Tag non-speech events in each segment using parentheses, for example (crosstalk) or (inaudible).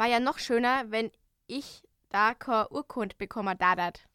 war ja noch schöner, wenn ich da keine Urkund bekommen dadat.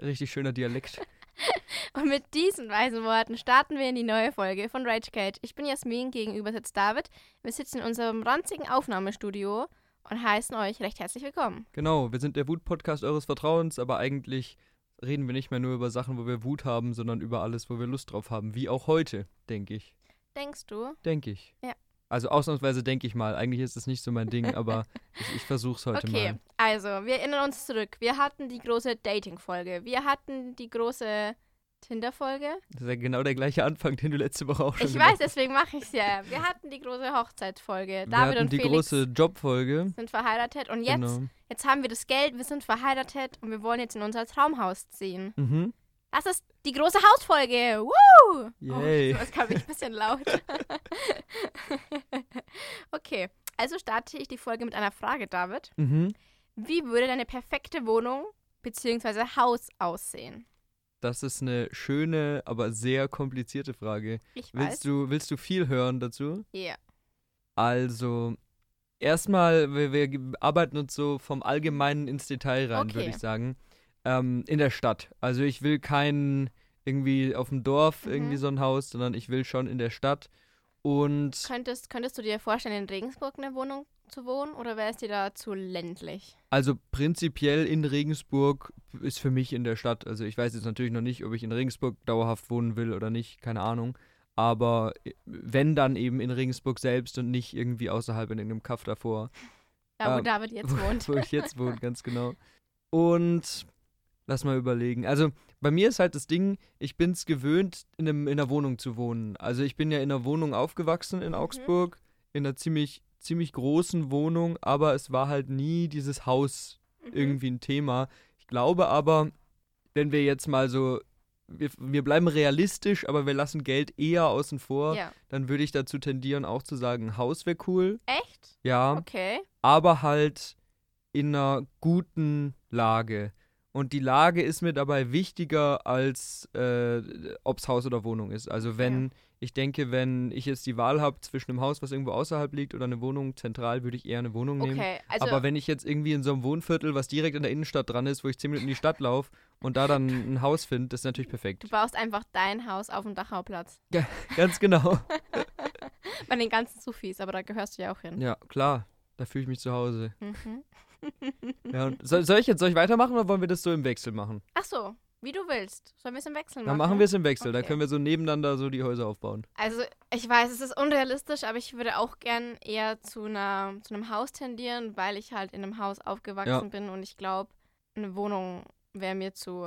Richtig schöner Dialekt. (laughs) Und mit diesen weisen Worten starten wir in die neue Folge von Rage Cage. Ich bin Jasmin, gegenüber sitzt David. Wir sitzen in unserem ranzigen Aufnahmestudio und heißen euch recht herzlich willkommen. Genau, wir sind der Wut-Podcast eures Vertrauens, aber eigentlich reden wir nicht mehr nur über Sachen, wo wir Wut haben, sondern über alles, wo wir Lust drauf haben. Wie auch heute, denke ich. Denkst du? Denke ich. Ja. Also ausnahmsweise denke ich mal. Eigentlich ist es nicht so mein Ding, aber (laughs) ich, ich versuche es heute Okay, mal. also wir erinnern uns zurück. Wir hatten die große Dating-Folge. Wir hatten die große Tinder-Folge. Das ist ja genau der gleiche Anfang, den du letzte Woche auch schon Ich weiß, deswegen mache ich es ja. Wir hatten die große Hochzeitsfolge. Wir David hatten und die Felix große Jobfolge. sind verheiratet und jetzt, Genau. jetzt haben wir das Geld, wir sind verheiratet und wir wollen jetzt in unser Traumhaus ziehen. Mhm. Das ist die große Hausfolge. Woo! Yay. Oh, (laughs) das kam ich ein bisschen laut. (laughs) okay, also starte ich die Folge mit einer Frage, David. Mhm. Wie würde deine perfekte Wohnung bzw. Haus aussehen? Das ist eine schöne, aber sehr komplizierte Frage. Ich weiß. Willst du, willst du viel hören dazu? Ja. Also, erstmal, wir, wir arbeiten uns so vom Allgemeinen ins Detail rein, würde Okay. ich sagen. Ähm, in der Stadt. Also, ich will kein irgendwie auf dem Dorf Mhm. irgendwie so ein Haus, sondern ich will schon in der Stadt. Und Könntest, könntest du dir vorstellen, in Regensburg eine Wohnung zu wohnen oder wäre es dir da zu ländlich? also prinzipiell in Regensburg ist für mich in der Stadt. Also, ich weiß jetzt natürlich noch nicht, ob ich in Regensburg dauerhaft wohnen will oder nicht, keine Ahnung. Aber äh, wenn dann eben in Regensburg selbst und nicht irgendwie außerhalb in irgendeinem Kaff davor. Da, wo Ähm, David jetzt (laughs) wohnt. wo ich jetzt wohne, (laughs) ganz genau. Und lass mal überlegen. Also bei mir ist halt das Ding, ich bin es gewöhnt, in, einem, in einer Wohnung zu wohnen. Also ich bin ja in einer Wohnung aufgewachsen in Augsburg, in einer ziemlich, ziemlich großen Wohnung, aber es war halt nie dieses Haus Mhm. irgendwie ein Thema. Ich glaube aber, wenn wir jetzt mal so, wir, wir bleiben realistisch, aber wir lassen Geld eher außen vor, Ja. dann würde ich dazu tendieren, auch zu sagen, Haus wäre cool. Echt? Ja Okay. aber halt in einer guten Lage. Und die Lage ist mir dabei wichtiger, als äh, ob es Haus oder Wohnung ist. Also wenn, ich denke, wenn ich jetzt die Wahl habe zwischen einem Haus, was irgendwo außerhalb liegt, oder eine Wohnung zentral, würde ich eher eine Wohnung nehmen. Okay. Also, Aber wenn ich jetzt irgendwie in so einem Wohnviertel, was direkt in der Innenstadt dran ist, wo ich zehn Minuten in die Stadt laufe und da dann ein Haus finde, das ist natürlich perfekt. du baust einfach dein Haus auf dem Dachau-Platz. Ganz genau. (laughs) Bei den ganzen Sufis, aber da gehörst du ja auch hin. Ja, klar. Da fühle ich mich zu Hause. Mhm. Ja, und soll, soll ich jetzt soll ich weitermachen oder wollen wir das so im Wechsel machen? Ach so, wie du willst. Sollen wir es im Wechsel machen? Dann machen wir es im Wechsel. Da Okay. können wir so nebeneinander so die Häuser aufbauen. Also, ich weiß, es ist unrealistisch, aber ich würde auch gern eher zu, einer, zu einem Haus tendieren, weil ich halt in einem Haus aufgewachsen Ja. bin und ich glaube, eine Wohnung wäre mir zu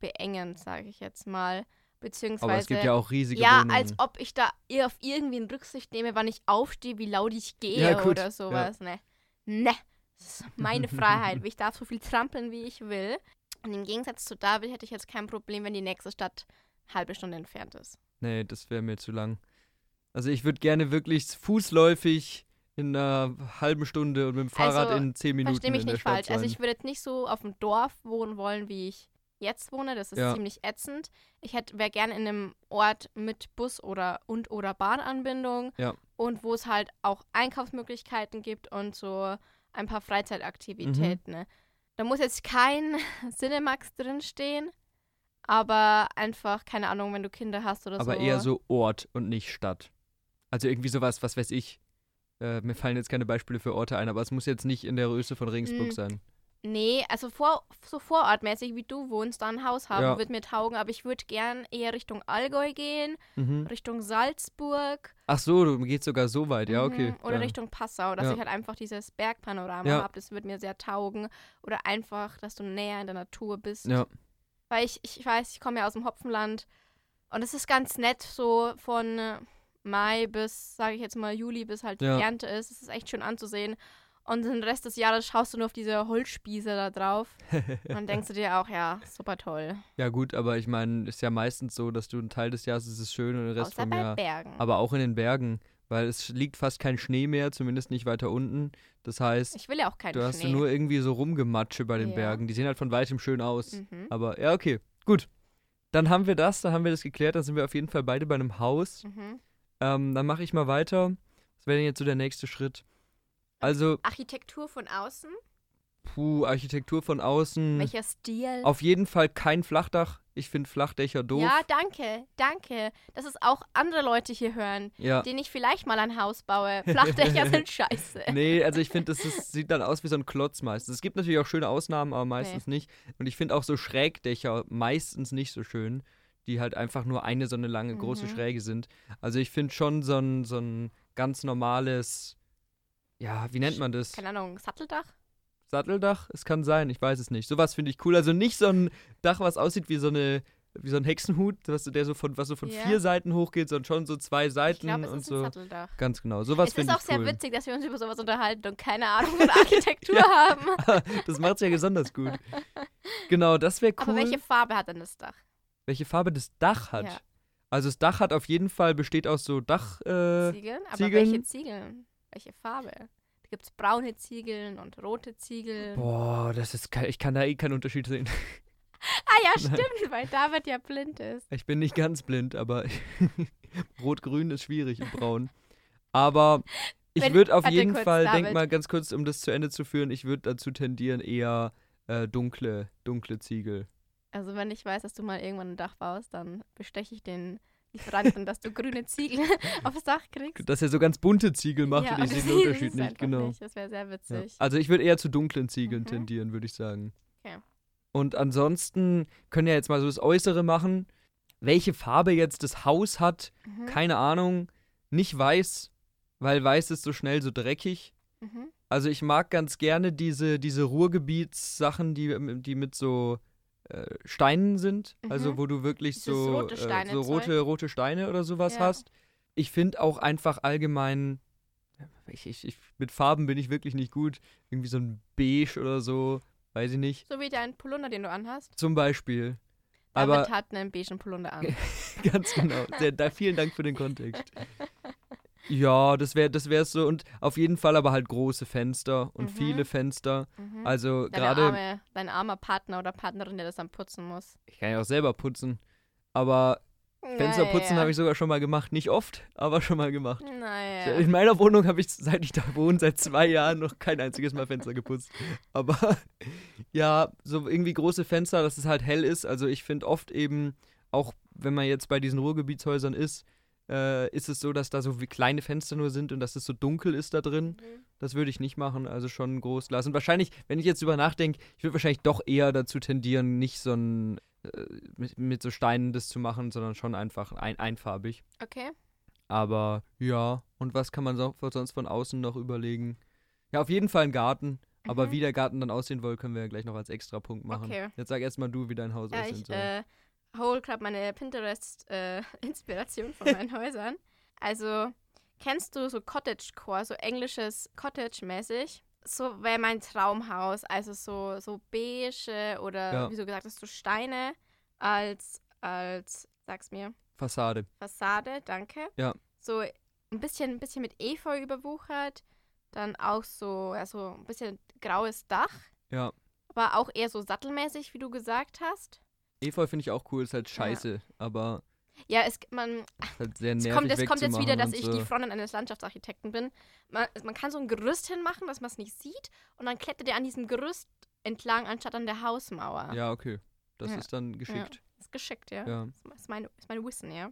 beengend, sage ich jetzt mal. Beziehungsweise. Aber es gibt ja auch riesige Ja, Wohnungen. als ob ich da eher auf irgendwie in Rücksicht nehme, wann ich aufstehe, wie laut ich gehe Ja, oder sowas. Ne. Ne. Das ist meine Freiheit. Ich darf so viel trampeln, wie ich will. Und im Gegensatz zu David hätte ich jetzt kein Problem, wenn die nächste Stadt eine halbe Stunde entfernt ist. nee, das wäre mir zu lang. Also ich würde gerne wirklich fußläufig in einer halben Stunde und mit dem Fahrrad Also, in zehn Minuten Verstehe mich in nicht falsch. sein. Also ich würde jetzt nicht so auf dem Dorf wohnen wollen, wie ich jetzt wohne. Das ist Ja. ziemlich ätzend. Ich wäre gerne in einem Ort mit Bus oder und oder Bahnanbindung Ja. und wo es halt auch Einkaufsmöglichkeiten gibt und so ein paar Freizeitaktivitäten. Mhm. Ne? Da muss jetzt kein (laughs) Cinemax drinstehen, aber einfach, keine Ahnung, wenn du Kinder hast oder Aber so. eher so Ort und nicht Stadt. Also irgendwie sowas, was weiß ich. Äh, mir fallen jetzt keine Beispiele für Orte ein, aber es muss jetzt nicht in der Größe von Regensburg Mm. sein. Nee, also vor, so vorortmäßig, wie du wohnst, da ein Haus haben, Ja. wird mir taugen, aber ich würde gern eher Richtung Allgäu gehen, Mhm. Richtung Salzburg. Ach so, du gehst sogar so weit, ja, okay. mhm, Oder ja. Richtung Passau, dass Ja. ich halt einfach dieses Bergpanorama habe, das würde mir sehr taugen. Oder einfach, dass du näher in der Natur bist. Ja. Weil ich, ich weiß, ich komme ja aus dem Hopfenland und es ist ganz nett, so von Mai bis, sage ich jetzt mal, Juli, bis halt die. Ernte ist. Es ist echt schön anzusehen. Und den Rest des Jahres schaust du nur auf diese Holzspieße da drauf (laughs) und denkst du dir auch, ja, super toll. Ja gut, aber ich meine, ist ja meistens so, dass du einen Teil des Jahres ist es schön und den Rest Außer vom bei Jahr. Bergen. Aber auch in den Bergen, weil es liegt fast kein Schnee mehr, zumindest nicht weiter unten. Das heißt, ich will ja auch keinen du hast Schnee. nur irgendwie so Rumgematsche bei den Ja. Bergen. Die sehen halt von weitem schön aus. mhm. Aber ja, okay, gut. Dann haben wir das, dann haben wir das geklärt, dann sind wir auf jeden Fall beide bei einem Haus. Mhm. Ähm, dann mache ich mal weiter. Was wäre denn jetzt so der nächste Schritt? Also, Architektur von außen? puh, Architektur von außen. Welcher Stil? Auf jeden Fall kein Flachdach. Ich finde Flachdächer doof. Ja, danke, danke. Dass es auch andere Leute hier hören, Ja. denen ich vielleicht mal ein Haus baue. (laughs) Flachdächer sind scheiße. Nee, also ich finde, das ist, sieht dann aus wie so ein Klotz meistens. Es gibt natürlich auch schöne Ausnahmen, aber meistens nicht. Und ich finde auch so Schrägdächer meistens nicht so schön, die halt einfach nur eine so eine lange große Mhm. Schräge sind. Also ich finde schon so ein, so ein ganz normales, ja, wie nennt man das? Keine Ahnung, Satteldach? Satteldach? Es kann sein, ich weiß es nicht. Sowas finde ich cool. Also nicht so ein Dach, was aussieht wie so eine wie so ein Hexenhut, was, so- der so von, was so von Ja. vier Seiten hochgeht, sondern schon so zwei Ich Seiten glaube, es und ist ein so. Satteldach. Ganz genau. Sowas Es ist auch sehr cool. witzig, dass wir uns über sowas unterhalten und keine Ahnung von (laughs) Architektur haben. (laughs) das macht es ja besonders gut. (laughs) Genau, das wäre cool. Aber welche Farbe hat denn das Dach? welche Farbe das Dach hat. Ja. Also das Dach hat auf jeden Fall, besteht aus so Dach. Äh, Ziegeln? Aber Ziegeln? welche Ziegeln? Welche Farbe? Da gibt es braune Ziegeln und rote Ziegeln. boah, das ist kein, ich kann da eh keinen Unterschied sehen. (laughs) Ah ja, (laughs) stimmt, weil David ja blind ist. Ich bin nicht ganz blind, aber (laughs) Rot-Grün ist schwierig und Braun. Aber ich würde auf jeden Fall, denk David. mal ganz kurz, um das zu Ende zu führen, ich würde dazu tendieren, eher äh, dunkle, dunkle Ziegel. Also wenn ich weiß, dass du mal irgendwann ein Dach baust, dann besteche ich den Lieferanten, dass du grüne Ziegel (laughs) aufs Dach kriegst. Dass er so ganz bunte Ziegel macht Ja, und ich sehe (laughs) den Unterschied nicht, genau. Nicht. Das wäre sehr Ja. witzig. Also ich würde eher zu dunklen Ziegeln Mhm. tendieren, würde ich sagen. Okay. Und ansonsten können wir jetzt mal so das Äußere machen. Welche Farbe jetzt das Haus hat, Mhm. keine Ahnung. Nicht weiß, weil weiß ist so schnell so dreckig. Mhm. Also ich mag ganz gerne diese, diese Ruhrgebietssachen, die, die mit so äh, Steinen sind. Also Mhm. wo du wirklich Dieses so, rote äh, Steine so rote, rote Steine oder sowas Ja. hast. Ich finde auch einfach allgemein, ich, ich, ich, mit Farben bin ich wirklich nicht gut. Irgendwie so ein Beige oder so, weiß ich nicht. So wie dein Polunder, den du anhast. Zum Beispiel. David Aber hat einen beigen Polunder an. (laughs) ganz genau. Sehr, da, vielen Dank für den Kontext. (laughs) Ja, das wäre das wär's so. Und auf jeden Fall aber halt große Fenster und Mhm. viele Fenster. Mhm. Also gerade, dein armer Partner oder Partnerin, der das dann putzen muss. ich kann ja auch selber putzen. Aber Fensterputzen habe ich sogar schon mal gemacht. Nicht oft, aber schon mal gemacht. Naja. In meiner Wohnung habe ich, seit ich da wohne, seit zwei Jahren noch kein einziges Mal Fenster geputzt. Aber (laughs) ja, so irgendwie große Fenster, dass es halt hell ist. Also ich finde oft eben, auch wenn man jetzt bei diesen Ruhrgebietshäusern ist, äh, ist es so, dass da so wie kleine Fenster nur sind und dass es so dunkel ist da drin. Mhm. Das würde ich nicht machen, also schon groß Glas. Und wahrscheinlich, wenn ich jetzt drüber nachdenke, ich würde wahrscheinlich doch eher dazu tendieren, nicht so ein äh, mit, mit so Steinen das zu machen, sondern schon einfach ein, einfarbig. Okay. Aber ja, und was kann man so, sonst von außen noch überlegen? Ja, auf jeden Fall ein Garten. Aber Mhm. wie der Garten dann aussehen soll, können wir ja gleich noch als extra Punkt machen. Okay. Jetzt sag erstmal du, wie dein Haus Ja, aussehen soll. äh, hole gerade meine Pinterest-Inspiration (laughs) von meinen Häusern. Also, kennst du so Cottagecore, so englisches Cottage-mäßig? So wäre mein Traumhaus. Also so, so beige oder, Ja. wie du gesagt hast, so Steine als, als, sag's mir, Fassade. Fassade, danke. Ja. So ein bisschen, ein bisschen mit Efeu überwuchert. Dann auch so, also ein bisschen graues Dach. Ja. Aber auch eher so sattelmäßig, wie du gesagt hast. Efeu finde ich auch cool, ist halt scheiße, aber Ja, es, man, halt sehr es kommt, es kommt jetzt wieder, dass ich so. die Frontend eines Landschaftsarchitekten bin. Man, man kann so ein Gerüst hinmachen, dass man es nicht sieht. Und dann klettert er an diesem Gerüst entlang, anstatt an der Hausmauer. Ja, okay. Das Ja. ist dann geschickt. Ist geschickt, ja. Ja. Das ist meine, ist meine Wissen, ja.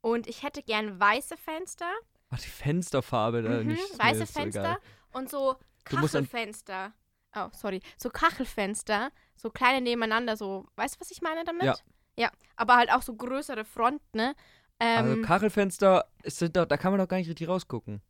Und ich hätte gern weiße Fenster. Ach, die Fensterfarbe da Mhm, nicht. weiße so Fenster egal. und so Kachelfenster. Oh, sorry. So Kachelfenster, so kleine nebeneinander, so. Weißt du, was ich meine damit? Ja. Ja, aber halt auch so größere Fronten, ne? Ähm, Also Kachelfenster, sind doch, da kann man doch gar nicht richtig rausgucken.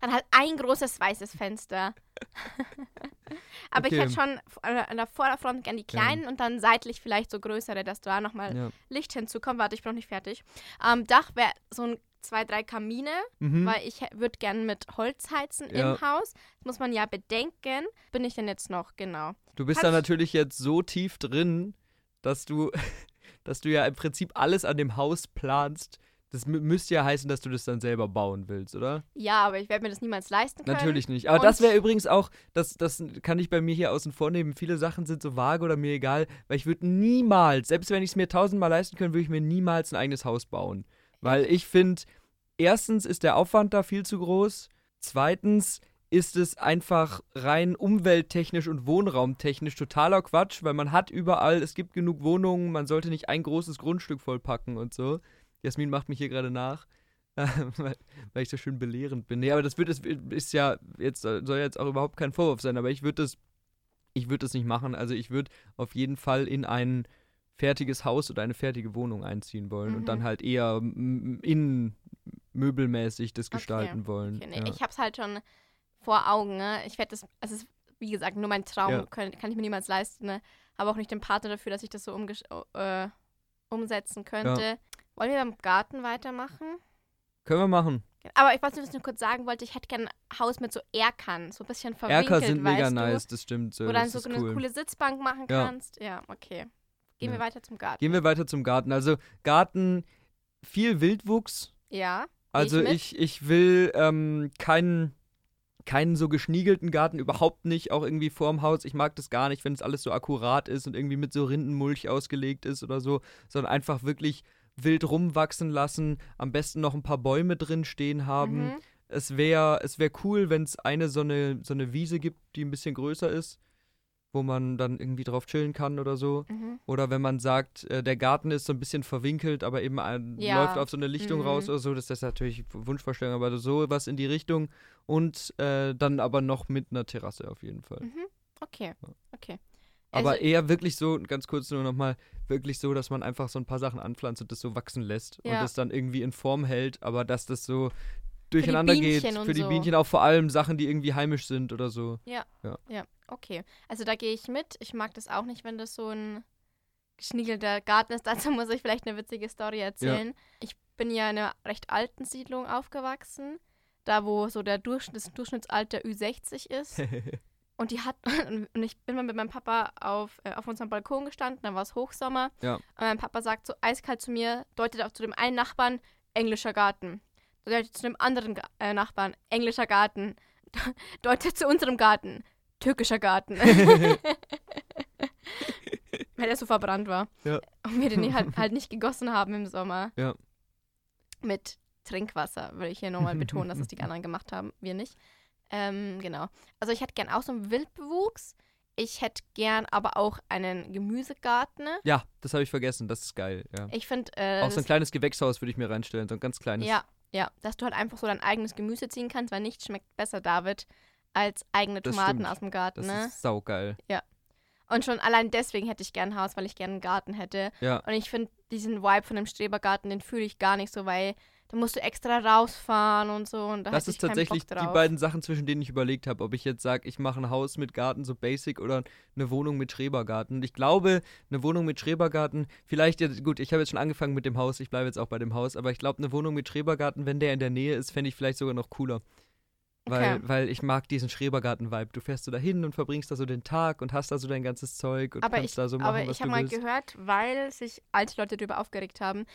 dann halt ein großes weißes Fenster. (laughs) aber Okay. ich hätte schon an der- Vorderfront gern die kleinen und dann seitlich vielleicht so größere, dass da nochmal Ja. Licht hinzukommt. Warte, ich bin noch nicht fertig. Am Dach wäre so ein zwei, drei Kamine, Mhm. weil ich würde gern mit Holz heizen Ja. im Haus. Das muss man ja bedenken. Bin ich denn jetzt noch, genau. Du bist Kannst- da natürlich jetzt so tief drin, dass du, (laughs) dass du ja im Prinzip alles an dem Haus planst. Das mü- müsste ja heißen, dass du das dann selber bauen willst, oder? Ja, aber ich werde mir das niemals leisten können. Natürlich nicht. Aber Und- das wäre übrigens auch, das, das kann ich bei mir hier außen vor nehmen. Viele Sachen sind so vage oder mir egal, weil ich würde niemals, selbst wenn ich es mir tausendmal leisten könnte, würde ich mir niemals ein eigenes Haus bauen. Weil ich finde, erstens ist der Aufwand da viel zu groß. Zweitens ist es einfach rein umwelttechnisch und wohnraumtechnisch totaler Quatsch, weil man hat überall, es gibt genug Wohnungen, man sollte nicht ein großes Grundstück vollpacken und so. Jasmin macht mich hier gerade nach, (laughs) weil, ich so schön belehrend bin. Nee, aber das wird ist, ist ja jetzt soll jetzt auch überhaupt kein Vorwurf sein, aber ich würde das ich würde das nicht machen. Also ich würde auf jeden Fall in ein fertiges Haus oder eine fertige Wohnung einziehen wollen mhm. und dann mhm. halt eher in möbelmäßig das okay. gestalten wollen. Okay, nee, ja. Ich habe es halt schon vor Augen. Ne? Ich werde das, es ist wie gesagt nur mein Traum, ja. kann, kann, ich mir niemals leisten. Ne? Habe auch nicht den Partner dafür, dass ich das so äh, umsetzen könnte. Ja. Wollen wir beim Garten weitermachen? Können wir machen. Aber ich weiß nicht, was ich nur kurz sagen wollte. Ich hätte gerne ein Haus mit so Erkern, so ein bisschen verwinkelt, Erker sind mega du? nice, das stimmt. So, Wo dann so eine cool. coole Sitzbank machen kannst. Ja, okay. Gehen ja. wir weiter zum Garten. Gehen wir weiter zum Garten. Also Garten, viel Wildwuchs. Ja. Also ich, ich, ich, will ähm, keinen keinen so geschniegelten Garten, überhaupt nicht, auch irgendwie vorm Haus. Ich mag das gar nicht, wenn es alles so akkurat ist und irgendwie mit so Rindenmulch ausgelegt ist oder so, sondern einfach wirklich wild rumwachsen lassen, am besten noch ein paar Bäume drin stehen haben. Mhm. Es wäre es wär cool, wenn es eine so, eine so eine Wiese gibt, die ein bisschen größer ist, wo man dann irgendwie drauf chillen kann oder so. Mhm. Oder wenn man sagt, äh, der Garten ist so ein bisschen verwinkelt, aber eben ein, ja. läuft auf so eine Lichtung mhm. raus oder so. Das ist natürlich Wunschvorstellung, aber so was in die Richtung. Und äh, dann aber noch mit einer Terrasse auf jeden Fall. Mhm. Okay, okay. Aber also, eher wirklich so, ganz kurz nur nochmal, wirklich so, dass man einfach so ein paar Sachen anpflanzt und das so wachsen lässt ja. und das dann irgendwie in Form hält, aber dass das so durcheinander für geht. Für die so. Bienchen auch vor allem Sachen, die irgendwie heimisch sind oder so. Ja. Ja, ja. Okay. Also da gehe ich mit. Ich mag das auch nicht, wenn das so ein geschniegelter Garten ist. (laughs) Dazu muss ich vielleicht eine witzige Story erzählen. Ja. Ich bin ja in einer recht alten Siedlung aufgewachsen. Da, wo so der Durchschnitt, das Durchschnittsalter Ü60 ist. (laughs) Und die hat, (laughs) und ich bin mal mit meinem Papa auf, äh, auf unserem Balkon gestanden, dann war es Hochsommer. Ja. Und mein Papa sagt so eiskalt zu mir, deutet auch zu dem einen Nachbarn, englischer Garten. Deutet zu dem anderen äh, Nachbarn, englischer Garten. Deutet zu unserem Garten, türkischer Garten. (laughs) (laughs) Weil er so verbrannt war. Ja. Und wir den (laughs) halt, halt nicht gegossen haben im Sommer. Ja. Mit Trinkwasser, will ich hier nochmal betonen, dass es die anderen gemacht haben, wir nicht. Ähm, genau. Also ich hätte gern auch so einen Wildbewuchs. Ich hätte gern aber auch einen Gemüsegarten. Ja, das habe ich vergessen. Das ist geil. Ja. Ich finde. Äh, auch so ein kleines Gewächshaus würde ich mir reinstellen, so ein ganz kleines. Ja, ja, dass du halt einfach so dein eigenes Gemüse ziehen kannst, weil nichts schmeckt besser, David, als eigene Tomaten aus dem Garten. Das ne? ist saugeil. Ja. Und schon allein deswegen hätte ich gern ein Haus, weil ich gern einen Garten hätte. Ja. Und ich finde diesen Vibe von dem Strebergarten, den fühle ich gar nicht so, weil da musst du extra rausfahren und so. Und da das ist tatsächlich die beiden Sachen, zwischen denen ich überlegt habe, ob ich jetzt sage, ich mache ein Haus mit Garten, so basic, oder eine Wohnung mit Schrebergarten. Und ich glaube, eine Wohnung mit Schrebergarten, vielleicht, gut, ich habe jetzt schon angefangen mit dem Haus, ich bleibe jetzt auch bei dem Haus, aber ich glaube, eine Wohnung mit Schrebergarten, wenn der in der Nähe ist, fände ich vielleicht sogar noch cooler. Weil, okay. weil ich mag diesen Schrebergarten-Vibe. Du fährst so dahin und verbringst da so den Tag und hast da so dein ganzes Zeug und aber kannst ich, da so machen, aber was ich habe mal gehört, weil sich alte Leute darüber aufgeregt haben,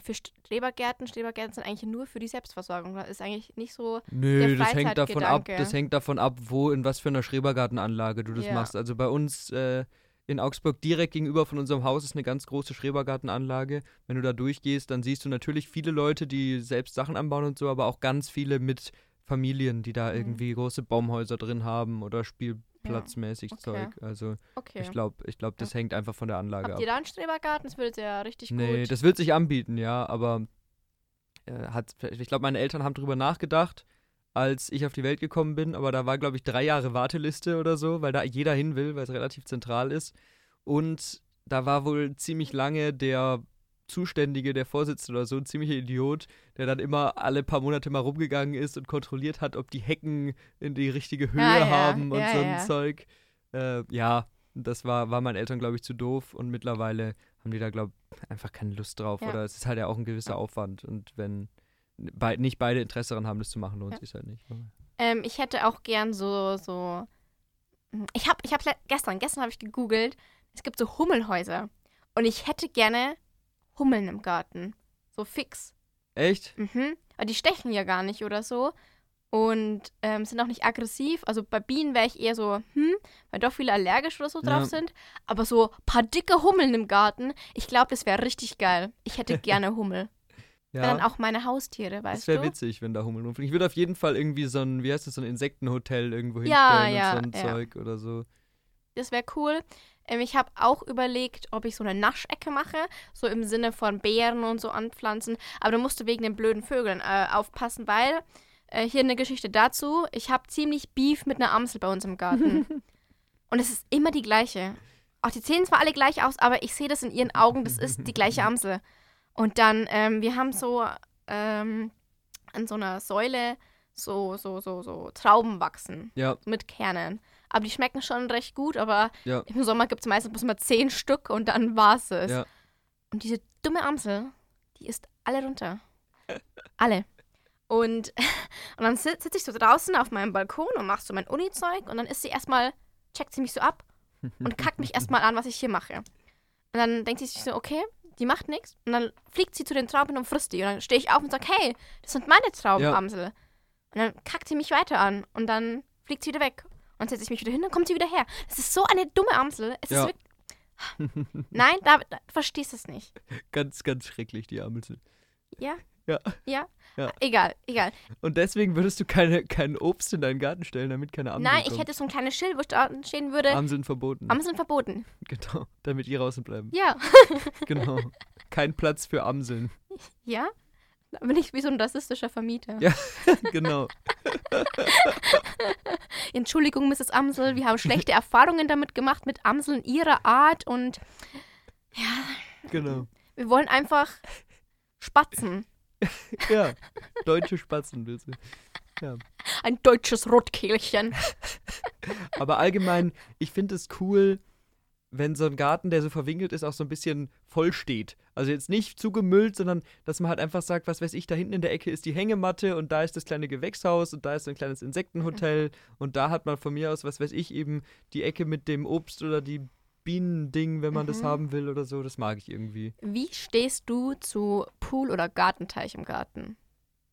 für Strebergärten, Strebergärten sind eigentlich nur für die Selbstversorgung. Das ist eigentlich nicht so. Nö, das hängt davon ab, das hängt davon ab, wo, in was für einer Schrebergartenanlage du das ja. machst. Also bei uns äh, in Augsburg direkt gegenüber von unserem Haus ist eine ganz große Schrebergartenanlage. Wenn du da durchgehst, dann siehst du natürlich viele Leute, die selbst Sachen anbauen und so, aber auch ganz viele mit Familien, die da mhm. irgendwie große Baumhäuser drin haben oder Spiel platzmäßig okay. Zeug. Also okay. ich glaube, ich glaub, das ja. hängt einfach von der Anlage Habt ab. Habt ihr da einen Strebergarten? Das würde ja richtig nee, gut. Nee, das wird sich anbieten, ja, aber äh, hat, ich glaube, meine Eltern haben drüber nachgedacht, als ich auf die Welt gekommen bin, aber da war, glaube ich, drei Jahre Warteliste oder so, weil da jeder hin will, weil es relativ zentral ist. Und da war wohl ziemlich lange der Zuständige, der Vorsitzende oder so, ein ziemlicher Idiot, der dann immer alle paar Monate mal rumgegangen ist und kontrolliert hat, ob die Hecken in die richtige Höhe ja, haben und ja, so ein Zeug. Äh, ja, das war, war meinen Eltern, glaube ich, zu doof und mittlerweile haben die da, glaube ich, einfach keine Lust drauf. Oder es ist halt ja auch ein gewisser Aufwand und wenn be nicht beide Interesse daran haben, das zu machen, lohnt ja. sich halt nicht. Ähm, ich hätte auch gern so, so. Hm, ich habe ich hab gestern, gestern habe ich gegoogelt, es gibt so Hummelhäuser. Und ich hätte gerne Hummeln im Garten. So fix. Echt? Mhm. Aber die stechen ja gar nicht oder so. Und ähm, sind auch nicht aggressiv. Also bei Bienen wäre ich eher so, hm, weil doch viele allergisch oder so drauf ja. sind. Aber so ein paar dicke Hummeln im Garten, ich glaube, das wäre richtig geil. Ich hätte (laughs) gerne Hummel. Ja, Dann auch meine Haustiere, weißt das wäre du? witzig, wenn da Hummeln rumfliegen. Ich würde auf jeden Fall irgendwie so ein, wie heißt das, so ein Insektenhotel irgendwo Ja, hinstellen ja, und so ein. Zeug oder so. Das wäre cool. Ähm, ich habe auch überlegt, ob ich so eine Naschecke mache, so im Sinne von Beeren und so anpflanzen. Aber da musst du wegen den blöden Vögeln äh, aufpassen, weil äh, hier eine Geschichte dazu. Ich habe ziemlich Beef mit einer Amsel bei uns im Garten. (laughs) und es ist immer die gleiche. Auch die sehen zwar alle gleich aus, aber ich sehe das in ihren Augen, das ist die gleiche (laughs) Amsel. Und dann, ähm, wir haben so ähm, an so einer Säule so, so, so, so Trauben wachsen Ja, mit Kernen. Aber die schmecken schon recht gut, aber Ja. im Sommer gibt es meistens bloß mal zehn Stück und dann war's es. Ja. Und diese dumme Amsel, die isst alle runter. (laughs) alle. Und, (laughs) und dann sitze sitz ich so draußen auf meinem Balkon und mach so mein Uni-Zeug und dann ist sie erstmal, checkt sie mich so ab und kackt mich erstmal an, was ich hier mache. Und dann denkt sie sich so, okay, die macht nichts. Und dann fliegt sie zu den Trauben und frisst die. Und dann stehe ich auf und sage, hey, das sind meine Trauben, Ja. Amsel. Und dann kackt sie mich weiter an und dann fliegt sie wieder weg. Und setze ich mich wieder hin, dann kommt sie wieder her. Das ist so eine dumme Amsel. Es Ja. ist wirklich. (laughs) Nein, da, da du verstehst es nicht. ganz, ganz schrecklich, die Amsel. Ja? Ja. Ja? Ja. Egal, egal. Und deswegen würdest du keine, kein Obst in deinen Garten stellen, damit keine Amseln Nein, ich kommen. hätte so ein kleines Schild, wo stehen würde, Amseln verboten. Amseln verboten. genau, (laughs) damit die draußen bleiben. Ja. Genau. Kein Platz für Amseln. Ja? Da bin ich wie so ein rassistischer Vermieter. Ja. (laughs) genau. (laughs) Entschuldigung, Mrs. Amsel, wir haben schlechte Erfahrungen damit gemacht mit Amseln ihrer Art und Genau. wir wollen einfach Spatzen. (laughs) Ja. Deutsche Spatzen, willst du. Ja. Ein deutsches Rotkehlchen. Aber allgemein, ich finde es cool, wenn so ein Garten, der so verwinkelt ist, auch so ein bisschen voll steht. Also jetzt nicht zugemüllt, sondern dass man halt einfach sagt, was weiß ich, da hinten in der Ecke ist die Hängematte und da ist das kleine Gewächshaus und da ist so ein kleines Insektenhotel und da hat man von mir aus, was weiß ich, eben die Ecke mit dem Obst oder die Bienending, wenn man das Mhm. haben will oder so. Das mag ich irgendwie. Wie stehst du zu Pool oder Gartenteich im Garten?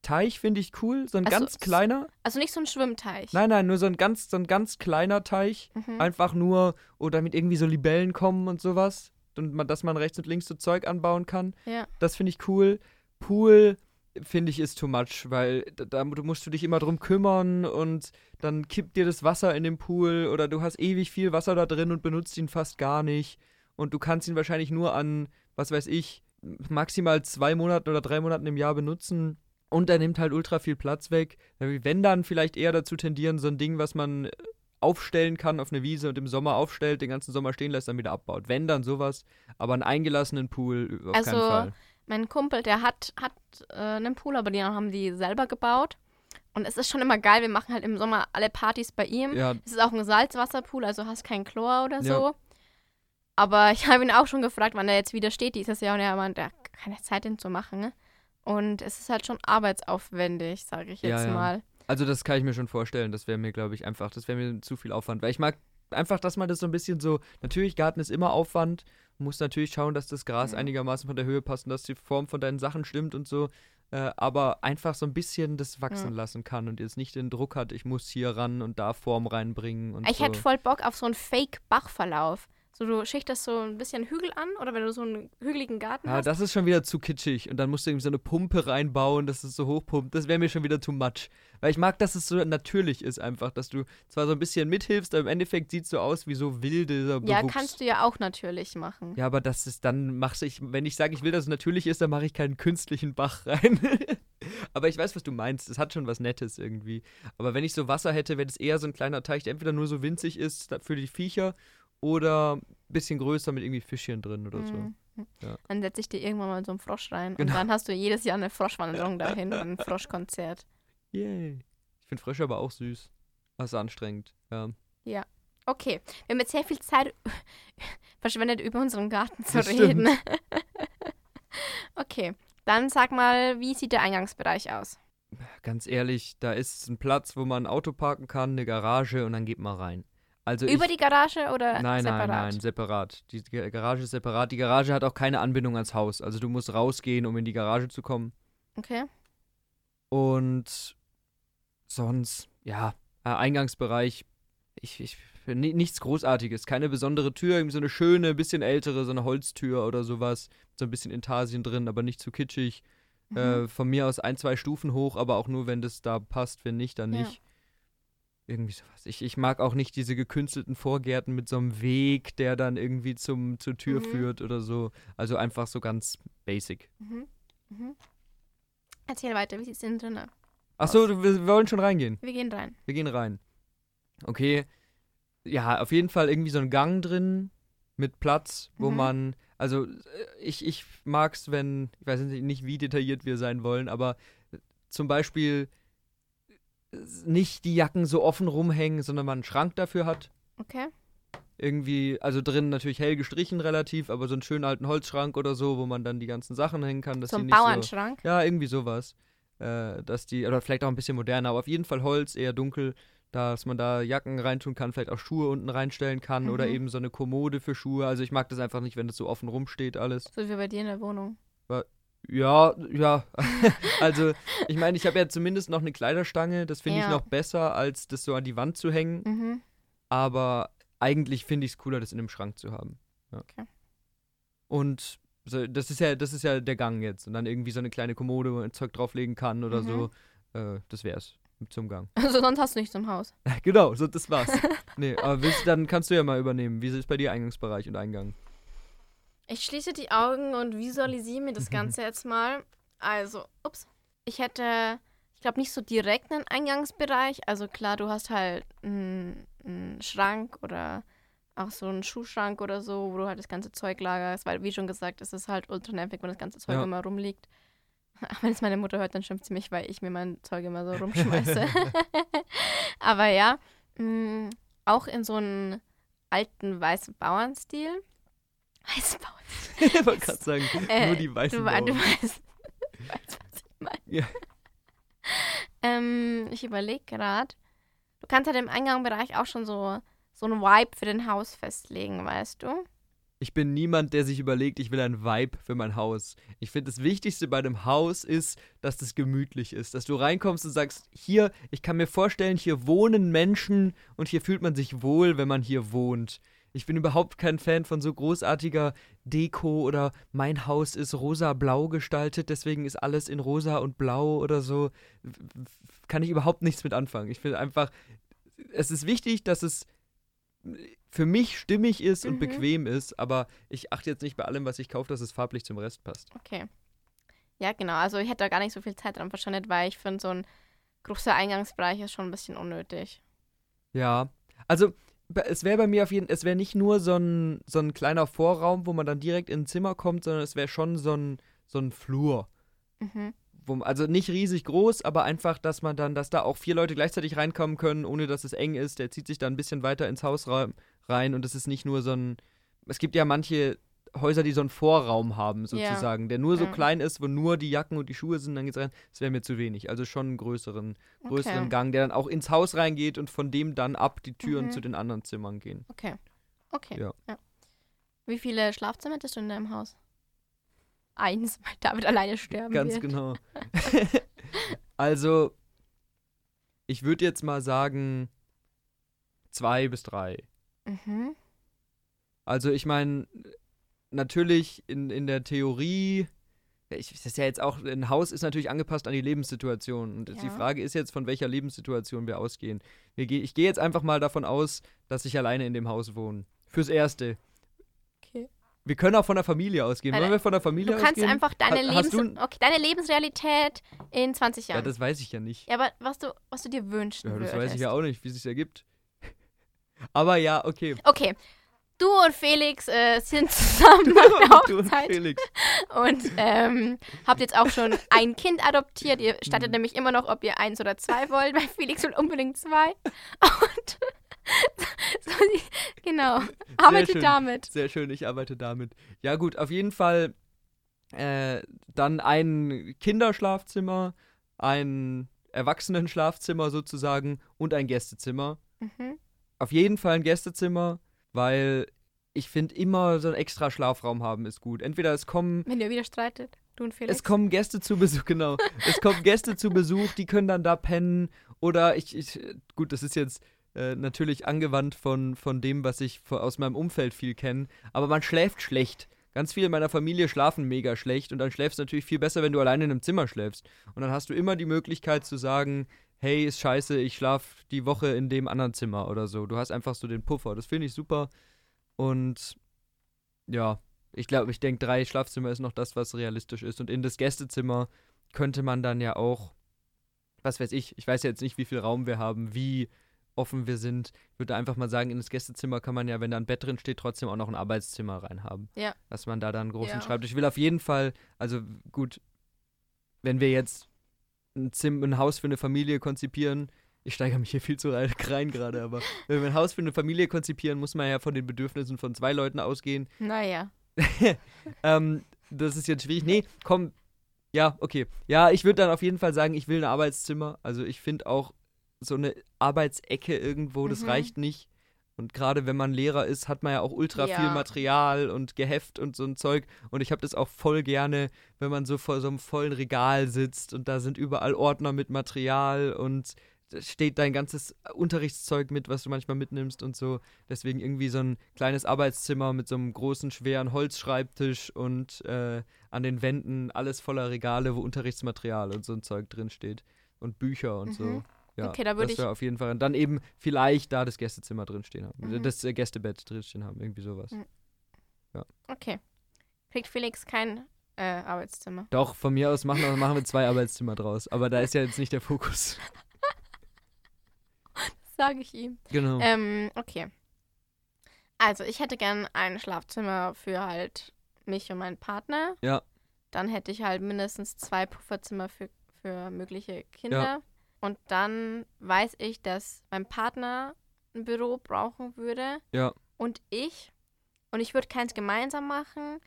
Teich finde ich cool, so ein Also, ganz kleiner. Also nicht so ein Schwimmteich. Nein, nein, nur so ein ganz, so ein ganz kleiner Teich. Mhm. Einfach nur, oder damit irgendwie so Libellen kommen und sowas. Und man, dass man rechts und links so Zeug anbauen kann. Ja. Das finde ich cool. Pool finde ich ist too much, weil da, da musst du dich immer drum kümmern und dann kippt dir das Wasser in den Pool oder du hast ewig viel Wasser da drin und benutzt ihn fast gar nicht. Und du kannst ihn wahrscheinlich nur an, was weiß ich, maximal zwei Monaten oder drei Monaten im Jahr benutzen. Und er nimmt halt ultra viel Platz weg. Wenn dann vielleicht eher dazu tendieren, so ein Ding, was man aufstellen kann auf eine Wiese und im Sommer aufstellt, den ganzen Sommer stehen lässt, dann wieder abbaut. Wenn dann sowas, aber einen eingelassenen Pool auf Also, keinen Fall. Mein Kumpel, der hat, hat äh, einen Pool, aber den haben die selber gebaut. Und es ist schon immer geil, wir machen halt im Sommer alle Partys bei ihm. Ja, Es ist auch ein Salzwasserpool, also hast kein Chlor oder so. Ja. Aber (laughs) ich habe ihn auch schon gefragt, wann er jetzt wieder steht dieses Jahr. Und er meint, er hat keine Zeit, den zu machen. Ne? Und es ist halt schon arbeitsaufwendig, sage ich jetzt ja. mal. Also das kann ich mir schon vorstellen. Das wäre mir, glaube ich, einfach, das wäre mir zu viel Aufwand. Weil ich mag einfach, dass man das so ein bisschen so, natürlich, Garten ist immer Aufwand. Muss natürlich schauen, dass das Gras Mhm. einigermaßen von der Höhe passt und dass die Form von deinen Sachen stimmt und so. Äh, aber einfach so ein bisschen das wachsen Ja. lassen kann und jetzt nicht den Druck hat, ich muss hier ran und da Form reinbringen und Ich so. hätte voll Bock auf so einen Fake-Bachverlauf. So, du schichtest so ein bisschen Hügel an oder wenn du so einen hügeligen Garten Ja, hast. das ist schon wieder zu kitschig. Und dann musst du irgendwie so eine Pumpe reinbauen, dass es so hochpumpt. Das wäre mir schon wieder too much. Weil ich mag, dass es so natürlich ist einfach, dass du zwar so ein bisschen mithilfst, aber im Endeffekt sieht es so aus wie so wilde Ja, Bewuchs. kannst du ja auch natürlich machen. Ja, aber das ist dann, mache ich, wenn ich sage, ich will, dass es natürlich ist, dann mache ich keinen künstlichen Bach rein. (laughs) aber ich weiß, was du meinst. Es hat schon was Nettes irgendwie. Aber wenn ich so Wasser hätte, wäre das eher so ein kleiner Teich, der entweder nur so winzig ist für die Viecher oder ein bisschen größer mit irgendwie Fischchen drin oder so. Mhm. Ja. Dann setze ich dir irgendwann mal so einen Frosch rein. Genau. Und dann hast du jedes Jahr eine Froschwanderung (laughs) dahin und ein Froschkonzert. Yay. Ich finde Frösche aber auch süß. Ist anstrengend. Ja. Okay, wir haben jetzt sehr viel Zeit (laughs) verschwendet, über unseren Garten zu Das reden. (laughs) okay, dann sag mal, wie sieht der Eingangsbereich aus? Ganz ehrlich, da ist ein Platz, wo man ein Auto parken kann, eine Garage und dann geht man rein. Also Über ich, die Garage oder Nein, separat? nein, nein, separat. Die Ga- Garage ist separat. Die Garage hat auch keine Anbindung ans Haus. Also du musst rausgehen, um in die Garage zu kommen. Okay. Und sonst, ja, äh, Eingangsbereich, ich, ich, ni- nichts Großartiges. Keine besondere Tür, irgendwie so eine schöne, bisschen ältere, so eine Holztür oder sowas. So ein bisschen Intarsien drin, aber nicht zu kitschig. Mhm. Äh, von mir aus ein, zwei Stufen hoch, aber auch nur, wenn das da passt. Wenn nicht, dann nicht. Irgendwie sowas. Ich, ich mag auch nicht diese gekünstelten Vorgärten mit so einem Weg, der dann irgendwie zum, zur Tür mhm. führt oder so. Also einfach so ganz basic. Mhm. Mhm. Erzähl weiter, wie sieht es denn drin aus? Achso, wir wollen schon reingehen. Wir gehen rein. Wir gehen rein. Okay. Ja, auf jeden Fall irgendwie so ein Gang drin mit Platz, wo mhm. man. Also, äh, ich, ich mag es, wenn. Ich weiß nicht, wie detailliert wir sein wollen, aber zum Beispiel nicht die Jacken so offen rumhängen, sondern man einen Schrank dafür hat. Okay. Irgendwie, also drin natürlich hell gestrichen relativ, aber so einen schönen alten Holzschrank oder so, wo man dann die ganzen Sachen hängen kann. Dass so ein Bauernschrank? So, ja, irgendwie sowas. Äh, dass die, oder vielleicht auch ein bisschen moderner, aber auf jeden Fall Holz, eher dunkel, dass man da Jacken reintun kann, vielleicht auch Schuhe unten reinstellen kann mhm. oder eben so eine Kommode für Schuhe. Also ich mag das einfach nicht, wenn das so offen rumsteht alles. So wie bei dir in der Wohnung. Ja, ja. (laughs) also, ich meine, ich habe ja zumindest noch eine Kleiderstange. Das finde ja. ich noch besser, als das so an die Wand zu hängen. Mhm. Aber eigentlich finde ich es cooler, das in einem Schrank zu haben. Ja. Okay. Und so, das ist ja, das ist ja der Gang jetzt. Und dann irgendwie so eine kleine Kommode, wo man Zeug drauflegen kann oder mhm. so. Äh, das wär's zum Gang. (laughs) Also sonst hast du nichts im Haus. genau, so das war's. (laughs) nee, aber willst, dann kannst du ja mal übernehmen. Wie ist bei dir Eingangsbereich und Eingang? Ich schließe die Augen und visualisiere mir das Ganze (laughs) jetzt mal. Also, ups. Ich hätte, ich glaube, nicht so direkt einen Eingangsbereich. Also klar, du hast halt einen, einen Schrank oder auch so einen Schuhschrank oder so, wo du halt das ganze Zeug lagerst. Weil, wie schon gesagt, es ist halt ultra nervig, wenn das ganze Zeug ja. immer rumliegt. (laughs) Wenn es meine Mutter hört, dann schimpft sie mich, weil ich mir mein Zeug immer so rumschmeiße. (laughs) Aber ja, mh, mm, auch in so einem alten weißen Bauernstil Weiße Bauern. (laughs) ich wollte gerade sagen, äh, nur die weißen du, Bauern. Du weißt, (laughs) weißt, was ich meine. Ja. ähm, ich überlege gerade. Du kannst halt im Eingangbereich auch schon so, so einen Vibe für den Haus festlegen, weißt du? Ich bin niemand, der sich überlegt, ich will ein Vibe für mein Haus. Ich finde, das Wichtigste bei einem Haus ist, dass das gemütlich ist. Dass du reinkommst und sagst, hier, ich kann mir vorstellen, hier wohnen Menschen und hier fühlt man sich wohl, wenn man hier wohnt. Ich bin überhaupt kein Fan von so großartiger Deko oder mein Haus ist rosa-blau gestaltet, deswegen ist alles in rosa und blau oder so. Kann ich überhaupt nichts mit anfangen. Ich finde einfach, es ist wichtig, dass es für mich stimmig ist und mhm. bequem ist, aber ich achte jetzt nicht bei allem, was ich kaufe, dass es farblich zum Rest passt. Okay. Ja, genau. Also ich hätte da gar nicht so viel Zeit dran verschwendet, weil ich finde, so ein großer Eingangsbereich ist schon ein bisschen unnötig. Ja. Also es wäre bei mir auf jeden es wäre nicht nur so ein, so ein kleiner Vorraum, wo man dann direkt in ein Zimmer kommt, sondern es wäre schon so ein, so ein Flur. Mhm. Wo, also nicht riesig groß, aber einfach, dass man dann, dass da auch vier Leute gleichzeitig reinkommen können, ohne dass es eng ist. Der zieht sich dann ein bisschen weiter ins Haus rein und es ist nicht nur so ein. Es gibt ja manche Häuser, die so einen Vorraum haben, sozusagen, ja. der nur so ja. klein ist, wo nur die Jacken und die Schuhe sind, dann geht's rein. Das wäre mir zu wenig. Also schon einen größeren, größeren okay. Gang, der dann auch ins Haus reingeht und von dem dann ab die Türen mhm. zu den anderen Zimmern gehen. Okay. Okay. Ja. ja. Wie viele Schlafzimmer hättest du in deinem Haus? Eins, (laughs) weil David alleine sterben Ganz wird. genau. (laughs) also, ich würde jetzt mal sagen, zwei bis drei. Mhm. Also, ich meine, natürlich in, in der Theorie, ich, das ist ja jetzt auch, ein Haus ist natürlich angepasst an die Lebenssituation. Und ja. die Frage ist jetzt, von welcher Lebenssituation wir ausgehen. Wir ich gehe jetzt einfach mal davon aus, dass ich alleine in dem Haus wohne. Fürs Erste. Okay. Wir können auch von der Familie ausgehen. Wollen wir von der Familie ausgehen? Du kannst einfach deine, ha Lebens okay, deine Lebensrealität in 20 Jahren. Ja, das weiß ich ja nicht. Ja, aber was du, was du dir wünschen ja, das würdest. weiß ich ja auch nicht, wie es sich ergibt. (laughs) aber ja, okay. Okay, du und Felix äh, sind (laughs) zusammen nach der Hochzeit. du und Felix. Und ähm, habt jetzt auch schon ein Kind adoptiert. Ihr (laughs) stattet mhm. nämlich immer noch, ob ihr eins oder zwei (laughs) wollt, weil Felix will unbedingt zwei. Und so, genau, arbeite damit. Sehr schön, ich arbeite damit. Ja gut, auf jeden Fall äh, dann ein Kinderschlafzimmer, ein Erwachsenenschlafzimmer sozusagen und ein Gästezimmer. Mhm. Auf jeden Fall ein Gästezimmer weil ich finde immer so einen extra Schlafraum haben ist gut. Entweder es kommen. Wenn ihr wieder streitet, du und Felix. Es kommen Gäste zu Besuch, (laughs) genau. es kommen Gäste zu Besuch, die können dann da pennen. Oder ich, ich gut, das ist jetzt äh, natürlich angewandt von, von dem, was ich aus meinem Umfeld viel kenne. Aber man schläft schlecht ganz viele in meiner Familie schlafen mega schlecht und dann schläfst du natürlich viel besser, wenn du alleine in einem Zimmer schläfst. Und dann hast du immer die Möglichkeit zu sagen, hey, ist scheiße, ich schlaf die Woche in dem anderen Zimmer oder so. Du hast einfach so den Puffer. Das finde ich super. Und ja, ich glaube, ich denke, drei Schlafzimmer ist noch das, was realistisch ist. Und in das Gästezimmer könnte man dann ja auch, was weiß ich, ich weiß jetzt nicht, wie viel Raum wir haben, wie offen wir sind. Ich würde einfach mal sagen, in das Gästezimmer kann man ja, wenn da ein Bett drin steht, trotzdem auch noch ein Arbeitszimmer reinhaben. Ja. Dass man da dann einen großen Ja. Schreibtisch. Ich will auf jeden Fall, also gut, wenn wir jetzt ein, Zim ein Haus für eine Familie konzipieren, ich steigere mich hier viel zu rein, gerade, aber (laughs) wenn wir ein Haus für eine Familie konzipieren, muss man ja von den Bedürfnissen von zwei Leuten ausgehen. Naja. (laughs) ähm, das ist jetzt schwierig. Nee, komm. Ja, okay. Ja, ich würde dann auf jeden Fall sagen, ich will ein Arbeitszimmer. Also ich finde auch so eine Arbeitsecke irgendwo, das Mhm. reicht nicht. Und gerade wenn man Lehrer ist, hat man ja auch ultra viel Ja. Material und Geheft und so ein Zeug. Und ich habe das auch voll gerne, wenn man so vor so einem vollen Regal sitzt und da sind überall Ordner mit Material und da steht dein ganzes Unterrichtszeug mit, was du manchmal mitnimmst und so. Deswegen irgendwie so ein kleines Arbeitszimmer mit so einem großen, schweren Holzschreibtisch und äh, an den Wänden alles voller Regale, wo Unterrichtsmaterial und so ein Zeug drin steht. Und Bücher und so. Ja, Okay, da würd das ich- auf jeden Fall. Und dann eben vielleicht da das Gästezimmer drinstehen haben. Mhm. Das äh, Gästebett drinstehen haben, irgendwie sowas. Mhm. Okay. Kriegt Felix kein äh, Arbeitszimmer. Doch, von mir aus machen wir, (laughs) machen wir zwei Arbeitszimmer draus. Aber da ist ja jetzt nicht der Fokus. Sage ich ihm. Genau. Ähm, okay. Also, ich hätte gern ein Schlafzimmer für halt mich und meinen Partner. Ja. Dann hätte ich halt mindestens zwei Pufferzimmer für, für mögliche Kinder. Ja. Und dann weiß ich, dass mein Partner ein Büro brauchen würde. Ja. Und ich. Und ich würde keins gemeinsam machen,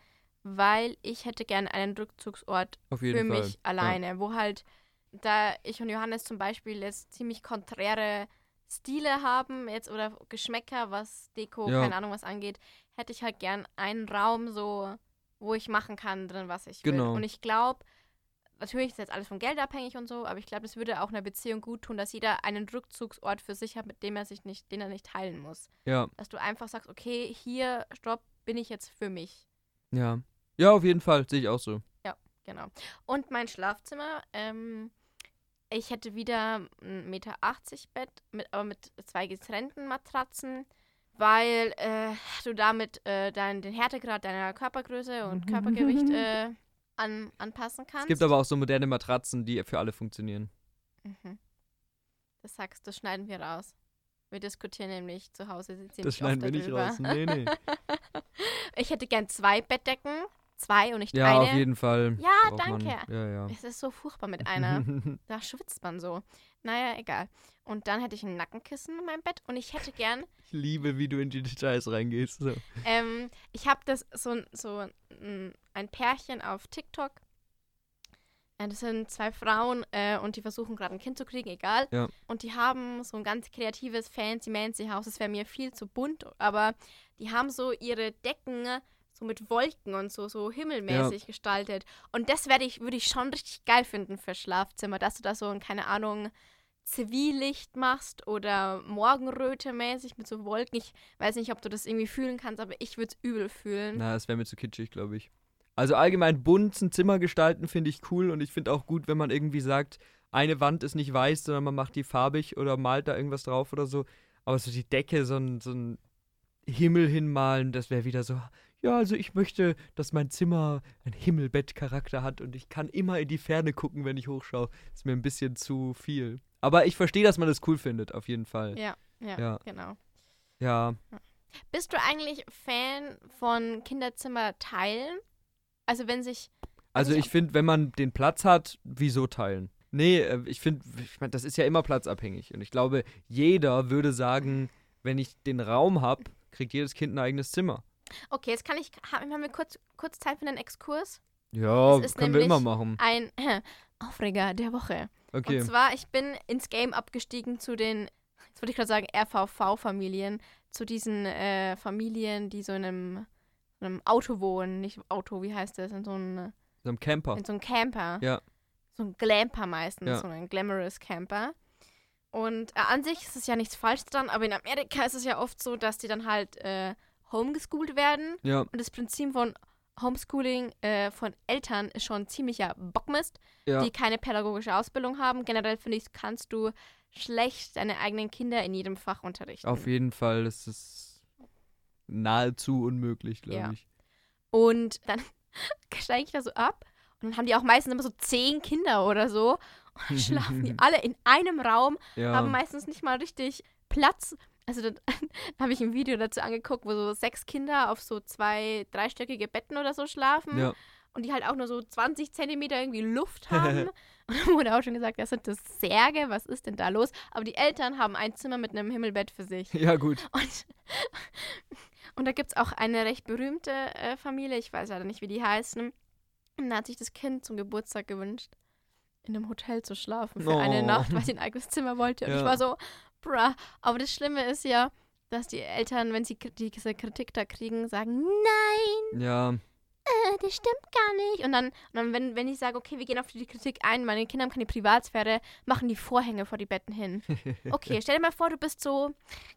weil ich hätte gern einen Rückzugsort für Fall. mich alleine, wo halt, da ich und Johannes zum Beispiel jetzt ziemlich konträre Stile haben, jetzt oder Geschmäcker, was Deko, Ja. keine Ahnung was angeht, hätte ich halt gern einen Raum so, wo ich machen kann drin, was ich Genau. will. Und ich glaube, natürlich ist jetzt alles vom Geld abhängig und so, aber ich glaube, das würde auch einer Beziehung gut tun, dass jeder einen Rückzugsort für sich hat, mit dem er sich nicht, den er nicht teilen muss. Ja, Dass du einfach sagst, okay, hier, stopp, bin ich jetzt für mich. ja. Ja, auf jeden Fall. Sehe ich auch so. Genau. Und mein Schlafzimmer, ähm, ich hätte wieder ein Meter 80 Bett, mit, aber mit zwei getrennten Matratzen, weil äh, du damit äh, dein, den Härtegrad deiner Körpergröße und Körpergewicht äh, an, anpassen kannst. Es gibt aber auch so moderne Matratzen, die für alle funktionieren. Mhm. Das sagst du, schneiden wir raus. Wir diskutieren nämlich zu Hause ziemlich Das schneiden wir nicht darüber. raus. Nee, nee. (laughs) Ich hätte gern zwei Bettdecken. Zwei und nicht Ja, eine. auf jeden Fall. Ja, man- danke. Ja, ja. Es ist so furchtbar mit einer. (laughs) Da schwitzt man so. Naja, egal. Und dann hätte ich ein Nackenkissen in meinem Bett und ich hätte gern, (laughs) ich liebe, wie du in die Details reingehst. So. ähm, ich habe das so, so ein, Pärchen auf TikTok. Das sind zwei Frauen äh, und die versuchen gerade ein Kind zu kriegen, egal. Ja. Und die haben so ein ganz kreatives Fancy-Mancy-Haus. Das wäre mir viel zu bunt, aber die haben so ihre Decken so mit Wolken und so, so himmelmäßig gestaltet. Und das werde ich, würde ich schon richtig geil finden für Schlafzimmer, dass du da so ein, keine Ahnung, Zivillecht machst oder Morgenröte-mäßig mit so Wolken. Ich weiß nicht, ob du das irgendwie fühlen kannst, aber ich würde es übel fühlen. Na, das wäre mir zu kitschig, glaube ich. Also allgemein bunt ein Zimmer gestalten finde ich cool und ich finde auch gut, wenn man irgendwie sagt, eine Wand ist nicht weiß, sondern man macht die farbig oder malt da irgendwas drauf oder so. Aber so die Decke, so ein, so ein Himmel hinmalen, das wäre wieder so, ja, also ich möchte, dass mein Zimmer ein Himmelbettcharakter hat und ich kann immer in die Ferne gucken, wenn ich hochschaue. Ist mir ein bisschen zu viel. Aber ich verstehe, dass man das cool findet, auf jeden Fall. Ja, ja, Ja. genau. Ja, Bist du eigentlich Fan von Kinderzimmer teilen? Also wenn sich Also ich ich finde, wenn man den Platz hat, wieso teilen? Nee, äh, ich finde, ich mein, das ist ja immer platzabhängig. Und ich glaube, jeder würde sagen, wenn ich den Raum habe, kriegt jedes Kind ein eigenes Zimmer. Okay, jetzt kann ich haben wir kurz kurz Zeit für einen Exkurs. Ja, Das können wir immer machen. Ein (clears throat) Aufreger der Woche. Okay. Und zwar, ich bin ins Game abgestiegen zu den, jetzt wollte ich gerade sagen, RVV-Familien, zu diesen äh, Familien, die so in einem, in einem Auto wohnen, nicht Auto, wie heißt das, in so einem, So ein Camper. in so einem Camper. Ja. So ein Glamper meistens, Ja. so ein glamorous Camper. Und äh, an sich ist es ja nichts falsch dran, aber in Amerika ist es ja oft so, dass die dann halt homegeschoolt werden Ja, und das Prinzip von, Homeschooling äh, von Eltern ist schon ziemlicher Bockmist, Ja. die keine pädagogische Ausbildung haben. Generell finde ich, kannst du schlecht deine eigenen Kinder in jedem Fach unterrichten. Auf jeden Fall ist es nahezu unmöglich, glaube Ja. ich. Und dann (laughs) steige ich da so ab und dann haben die auch meistens immer so zehn Kinder oder so. Und dann schlafen die (laughs) alle in einem Raum, Ja. haben meistens nicht mal richtig Platz. Also dann, dann (laughs) habe ich ein Video dazu angeguckt, wo so sechs Kinder auf so zwei, dreistöckige Betten oder so schlafen. ja. Und die halt auch nur so 20 Zentimeter irgendwie Luft (laughs) haben. und dann wurde auch schon gesagt, das sind das Särge, was ist denn da los? Aber die Eltern haben ein Zimmer mit einem Himmelbett für sich. ja, gut. (laughs) Und, und da gibt es auch eine recht berühmte äh, Familie, ich weiß leider nicht, wie die heißen. Und da hat sich das Kind zum Geburtstag gewünscht, in einem Hotel zu schlafen für eine Oh. Nacht, weil sie ein eigenes Zimmer wollte. Und ich Ja. war so, bruh. Aber das Schlimme ist ja, dass die Eltern, wenn sie diese Kritik da kriegen, sagen, nein, Ja. äh, das stimmt gar nicht. Und dann, und dann wenn, wenn ich sage, okay, wir gehen auf die Kritik ein, meine Kinder haben keine Privatsphäre, machen die Vorhänge vor die Betten hin. (laughs) Okay, stell dir mal vor, du bist so,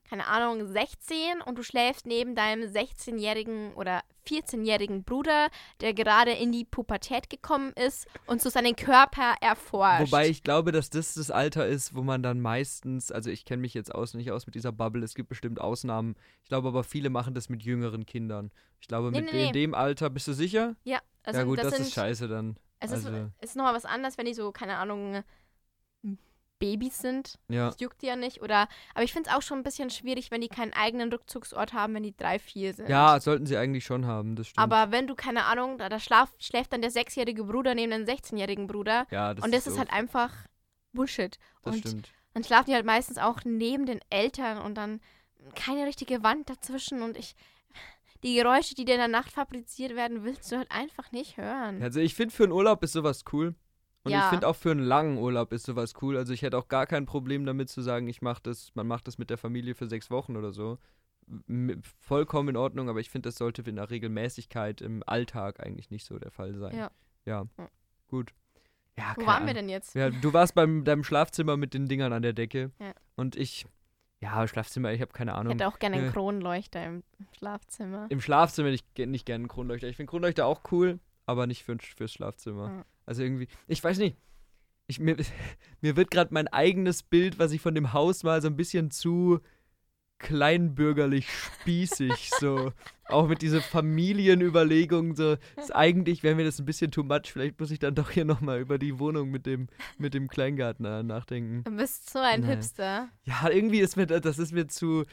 keine Ahnung, 16 und du schläfst neben deinem 16-jährigen oder 14-jährigen Bruder, der gerade in die Pubertät gekommen ist und so seinen Körper erforscht. Wobei ich glaube, dass das das Alter ist, wo man dann meistens, also ich kenne mich jetzt aus nicht aus mit dieser Bubble, es gibt bestimmt Ausnahmen. Ich glaube aber viele machen das mit jüngeren Kindern. Ich glaube, Nee, mit nee, in nee. dem Alter, bist du sicher? ja, also ja gut, das, sind, ist scheiße dann. Es Also- ist, ist nochmal was anderes, wenn die so, keine Ahnung, Babys sind. Ja. Das juckt die ja nicht. Oder, aber ich finde es auch schon ein bisschen schwierig, wenn die keinen eigenen Rückzugsort haben, wenn die drei, vier sind. Ja, sollten sie eigentlich schon haben, das stimmt. Aber wenn du, keine Ahnung, da, da schlaf, schläft dann der sechsjährige Bruder neben dem 16-jährigen Bruder. ja, das und das ist doof. halt einfach Bullshit. Das und stimmt. dann schlafen die halt meistens auch neben den Eltern und dann keine richtige Wand dazwischen und ich. Die Geräusche, die dir in der Nacht fabriziert werden, willst du halt einfach nicht hören. Also ich finde, für einen Urlaub ist sowas cool. Und Ja. ich finde auch für einen langen Urlaub ist sowas cool. Also ich hätte auch gar kein Problem damit zu sagen, ich mache das, man macht das mit der Familie für sechs Wochen oder so. Vollkommen in Ordnung, aber ich finde, das sollte in der Regelmäßigkeit im Alltag eigentlich nicht so der Fall sein. Ja. Ja. Ja. Gut. Ja, Wo waren wir denn jetzt? Ja, du warst beim deinem Schlafzimmer mit den Dingern an der Decke. Ja. Und ich, ja, Schlafzimmer, ich habe keine Ich Ahnung. hätte auch gerne einen Ja. Kronleuchter im Schlafzimmer. Im Schlafzimmer hätte ich nicht gerne einen Kronleuchter. Ich finde Kronleuchter auch cool, aber nicht für, fürs Schlafzimmer. Ja. Also irgendwie, ich weiß nicht. Ich, mir, (laughs) mir wird gerade mein eigenes Bild, was ich von dem Haus mal so ein bisschen zu kleinbürgerlich spießig, so. Auch mit dieser Familienüberlegung, so. Ist eigentlich wäre mir das ein bisschen too much. Vielleicht muss ich dann doch hier nochmal über die Wohnung mit dem, mit dem Kleingarten äh, nachdenken. Du bist so ein Nein. Hipster. Ja, irgendwie ist mir das, ist mir zu,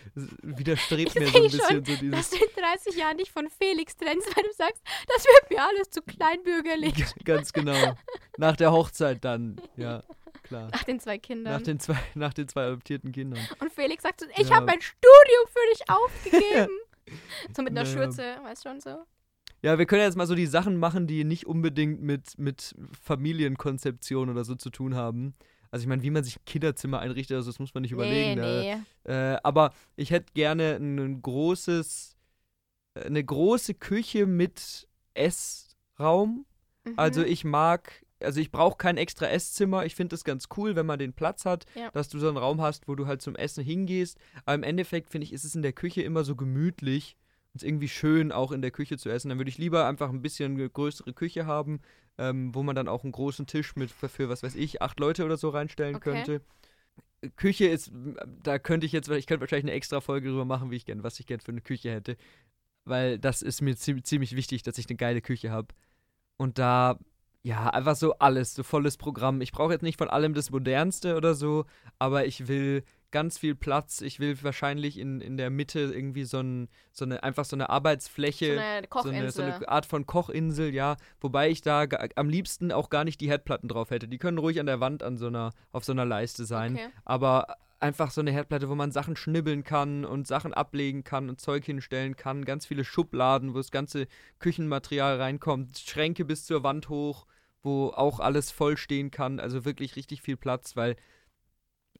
widerstrebt Ich mir so ein sehe schon, bisschen so Dass dieses. du in 30 Jahren dich von Felix trennst, weil du sagst, das wird mir alles zu kleinbürgerlich. (laughs) Ganz genau. Nach der Hochzeit dann, ja, klar. Nach den zwei Kindern. Nach den zwei, nach den zwei adoptierten Kindern. Und Felix sagt so, ich Ja. habe mein Studium für dich aufgegeben. (laughs) so mit einer Naja. Schürze, weißt du schon so? Ja, wir können jetzt mal so die Sachen machen, die nicht unbedingt mit, mit Familienkonzeption oder so zu tun haben. Also ich meine, wie man sich ein Kinderzimmer einrichtet, also das muss man nicht überlegen. nee, ne? nee. Äh, aber ich hätte gerne ein großes, äh, eine große Küche mit Essraum. Mhm. Also ich mag, also ich brauche kein extra Esszimmer. Ich finde es ganz cool, wenn man den Platz hat, Ja. dass du so einen Raum hast, wo du halt zum Essen hingehst. Aber im Endeffekt finde ich, ist es in der Küche immer so gemütlich und es irgendwie schön, auch in der Küche zu essen. Dann würde ich lieber einfach ein bisschen eine größere Küche haben, ähm, wo man dann auch einen großen Tisch mit für, was weiß ich, acht Leute oder so reinstellen Okay. könnte. Küche ist, da könnte ich jetzt, ich könnte wahrscheinlich eine extra Folge drüber machen, wie ich gern, was ich gern für eine Küche hätte. Weil das ist mir zie- ziemlich wichtig, dass ich eine geile Küche habe. Und da, ja, einfach so alles, so volles Programm. Ich brauche jetzt nicht von allem das Modernste oder so, aber ich will ganz viel Platz. Ich will wahrscheinlich in, in der Mitte irgendwie so, ein, so eine, einfach so eine so Arbeitsfläche. eine So Kochinsel. eine, so eine Art von Kochinsel, ja. Wobei ich da am liebsten auch gar nicht die Herdplatten drauf hätte. Die können ruhig an der Wand an so einer, auf so einer Leiste sein. Okay. Aber einfach so eine Herdplatte, wo man Sachen schnibbeln kann und Sachen ablegen kann und Zeug hinstellen kann. Ganz viele Schubladen, wo das ganze Küchenmaterial reinkommt. Schränke bis zur Wand hoch, wo auch alles voll stehen kann. Also wirklich richtig viel Platz, weil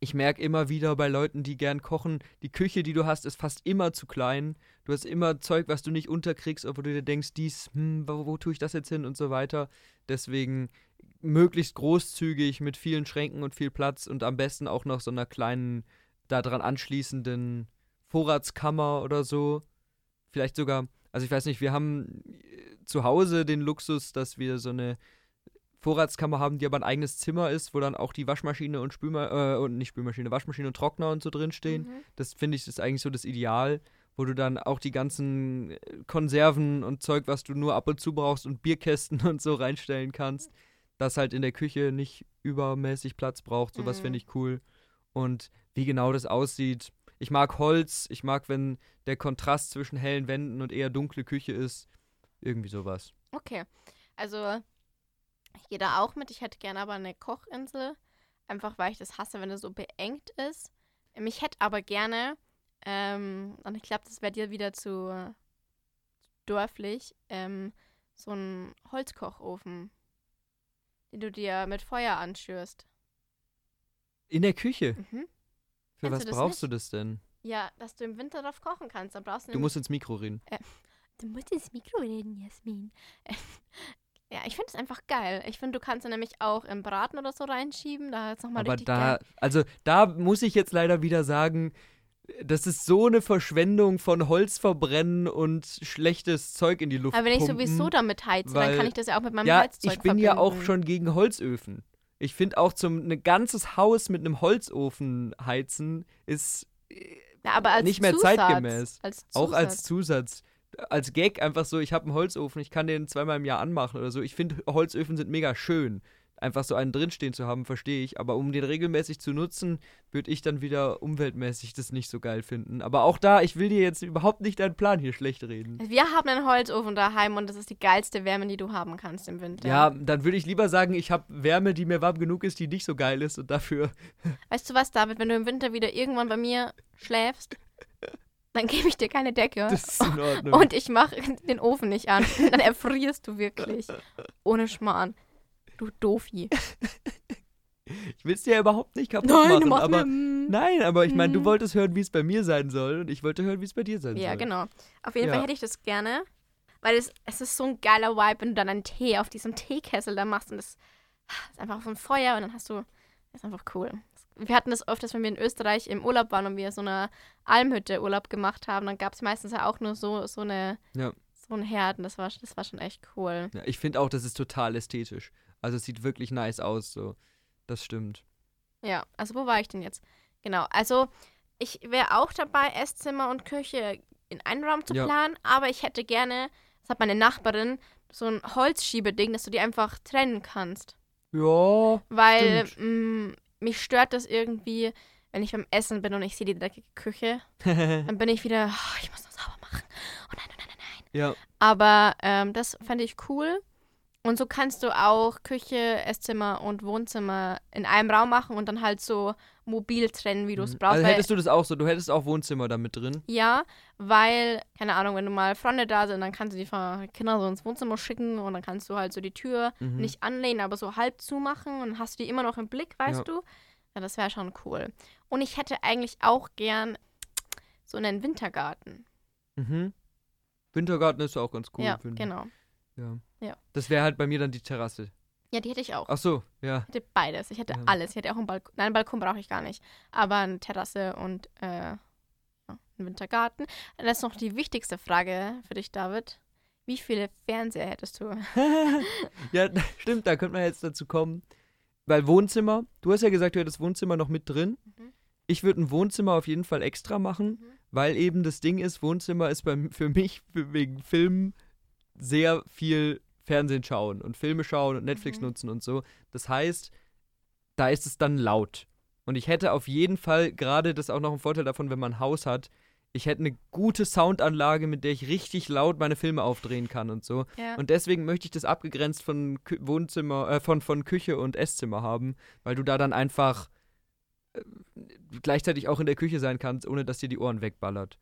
ich merke immer wieder bei Leuten, die gern kochen, die Küche, die du hast, ist fast immer zu klein. Du hast immer Zeug, was du nicht unterkriegst, obwohl du dir denkst, dies, hm, wo, wo tue ich das jetzt hin und so weiter. Deswegen möglichst großzügig mit vielen Schränken und viel Platz und am besten auch noch so einer kleinen, daran anschließenden Vorratskammer oder so. Vielleicht sogar, also ich weiß nicht, wir haben äh, zu Hause den Luxus, dass wir so eine Vorratskammer haben, die aber ein eigenes Zimmer ist, wo dann auch die Waschmaschine und Spülmaschine, äh, und nicht Spülmaschine, Waschmaschine und Trockner und so drinstehen. Mhm. Das finde ich ist eigentlich so das Ideal, wo du dann auch die ganzen äh, Konserven und Zeug, was du nur ab und zu brauchst und Bierkästen (laughs) und so reinstellen kannst, das halt in der Küche nicht übermäßig Platz braucht. Sowas Mhm. finde ich cool. Und wie genau das aussieht. Ich mag Holz, ich mag, wenn der Kontrast zwischen hellen Wänden und eher dunkle Küche ist. Irgendwie sowas. Okay. Also, ich gehe da auch mit. Ich hätte gerne aber eine Kochinsel. Einfach weil ich das hasse, wenn es so beengt ist. Ähm, Ich hätte aber gerne, ähm, und ich glaube, das wäre dir wieder zu dörflich, ähm, so einen Holzkochofen, den du dir mit Feuer anschürst. In der Küche. Mhm. Für Kennst was du brauchst nicht? du das denn? Ja, dass du im Winter drauf kochen kannst. Da brauchst du, Du musst ins Mikro reden. Du musst ins Mikro reden, Jasmin. (laughs) ja, ich finde es einfach geil. Ich finde, du kannst ihn nämlich auch im Braten oder so reinschieben. Da ist nochmal Aber richtig da, geil. also da muss ich jetzt leider wieder sagen, das ist so eine Verschwendung von Holz verbrennen und schlechtes Zeug in die Luft Aber wenn ich pumpen. sowieso damit heize, dann weil- kann ich das ja auch mit meinem Ja, Heizzeug ich bin ja auch verbinden. schon gegen Holzöfen. Ich finde auch zum ein ganzes Haus mit einem Holzofen heizen ist ja, aber als nicht mehr Zusatz, zeitgemäß. Als auch als Zusatz. Als Gag einfach so, ich habe einen Holzofen, ich kann den zweimal im Jahr anmachen oder so. Ich finde, Holzöfen sind mega schön. Einfach so einen drinstehen zu haben, verstehe ich. Aber um den regelmäßig zu nutzen, würde ich dann wieder umweltmäßig das nicht so geil finden. Aber auch da, ich will dir jetzt überhaupt nicht deinen Plan hier schlecht reden. Wir haben einen Holzofen daheim und das ist die geilste Wärme, die du haben kannst im Winter. Ja, dann würde ich lieber sagen, ich habe Wärme, die mir warm genug ist, die nicht so geil ist und dafür. (laughs) Weißt du was, David, wenn du im Winter wieder irgendwann bei mir schläfst, dann gebe ich dir keine Decke. Das ist in Ordnung. Und ich mache den Ofen nicht an. Dann erfrierst du wirklich. Ohne Schmarrn. Du Dofi. ich will es dir ja überhaupt nicht kaputt machen. aber, nein, aber ich meine, du Mm. wolltest hören, wie es bei mir sein soll und ich wollte hören, wie es bei dir sein Ja, soll. genau. Auf jeden Ja. Fall hätte ich das gerne. Weil es, es ist so ein geiler Vibe, wenn du dann einen Tee auf diesem Teekessel da machst und das ist einfach so ein Feuer und dann hast du. Das ist einfach cool. Wir hatten das öfters, wenn wir in Österreich im Urlaub waren und wir so eine Almhütte Urlaub gemacht haben, dann gab es meistens ja auch nur so, so eine Ja. so ein Herd und das war, das war schon echt cool. Ja, ich finde auch, das ist total ästhetisch. Also es sieht wirklich nice aus, so. Das stimmt. Ja, also wo war ich denn jetzt? Genau, also ich wäre auch dabei, Esszimmer und Küche in einen Raum zu Ja. planen, aber ich hätte gerne, das hat meine Nachbarin, so ein Holzschiebeding, dass du die einfach trennen kannst. Ja. Weil mh, mich stört das irgendwie, wenn ich beim Essen bin und ich sehe die dreckige Küche, (laughs) dann bin ich wieder, oh, ich muss noch sauber machen. Oh nein, oh nein, nein, nein. ja. Aber ähm, das fände ich cool. Und so kannst du auch Küche, Esszimmer und Wohnzimmer in einem Raum machen und dann halt so mobil trennen, wie du es Mhm. brauchst. Also hättest du das auch so, du hättest auch Wohnzimmer da mit drin. ja, weil, keine Ahnung, wenn du mal Freunde da sind, dann kannst du die Kinder so ins Wohnzimmer schicken und dann kannst du halt so die Tür Mhm. nicht anlehnen, aber so halb zumachen und hast du die immer noch im Blick, weißt Ja. du? Ja, das wäre schon cool. Und ich hätte eigentlich auch gern so einen Wintergarten. Mhm. Wintergarten ist auch ganz cool. ja, finde ich. genau. Ja. Ja. Das wäre halt bei mir dann die Terrasse. Ja, die hätte ich auch. Ach so, ja. Ich hätte beides. Ich hätte Ja. alles. Ich hätte auch einen Balkon. Nein, einen Balkon brauche ich gar nicht. Aber eine Terrasse und äh, einen Wintergarten. Das ist noch die wichtigste Frage für dich, David. Wie viele Fernseher hättest du? (laughs) ja, (laughs) stimmt, da könnte man jetzt dazu kommen. Weil Wohnzimmer, du hast ja gesagt, du hättest Wohnzimmer noch mit drin. Mhm. Ich würde ein Wohnzimmer auf jeden Fall extra machen, Mhm. weil eben das Ding ist, Wohnzimmer ist bei, für mich wegen Filmen sehr viel Fernsehen schauen und Filme schauen und Netflix Mhm. nutzen und so. Das heißt, da ist es dann laut. Und ich hätte auf jeden Fall gerade das auch noch ein Vorteil davon, wenn man ein Haus hat. Ich hätte eine gute Soundanlage, mit der ich richtig laut meine Filme aufdrehen kann und so. Ja. Und deswegen möchte ich das abgegrenzt von Kü Wohnzimmer, äh, von, von Küche und Esszimmer haben, weil du da dann einfach äh, gleichzeitig auch in der Küche sein kannst, ohne dass dir die Ohren wegballert.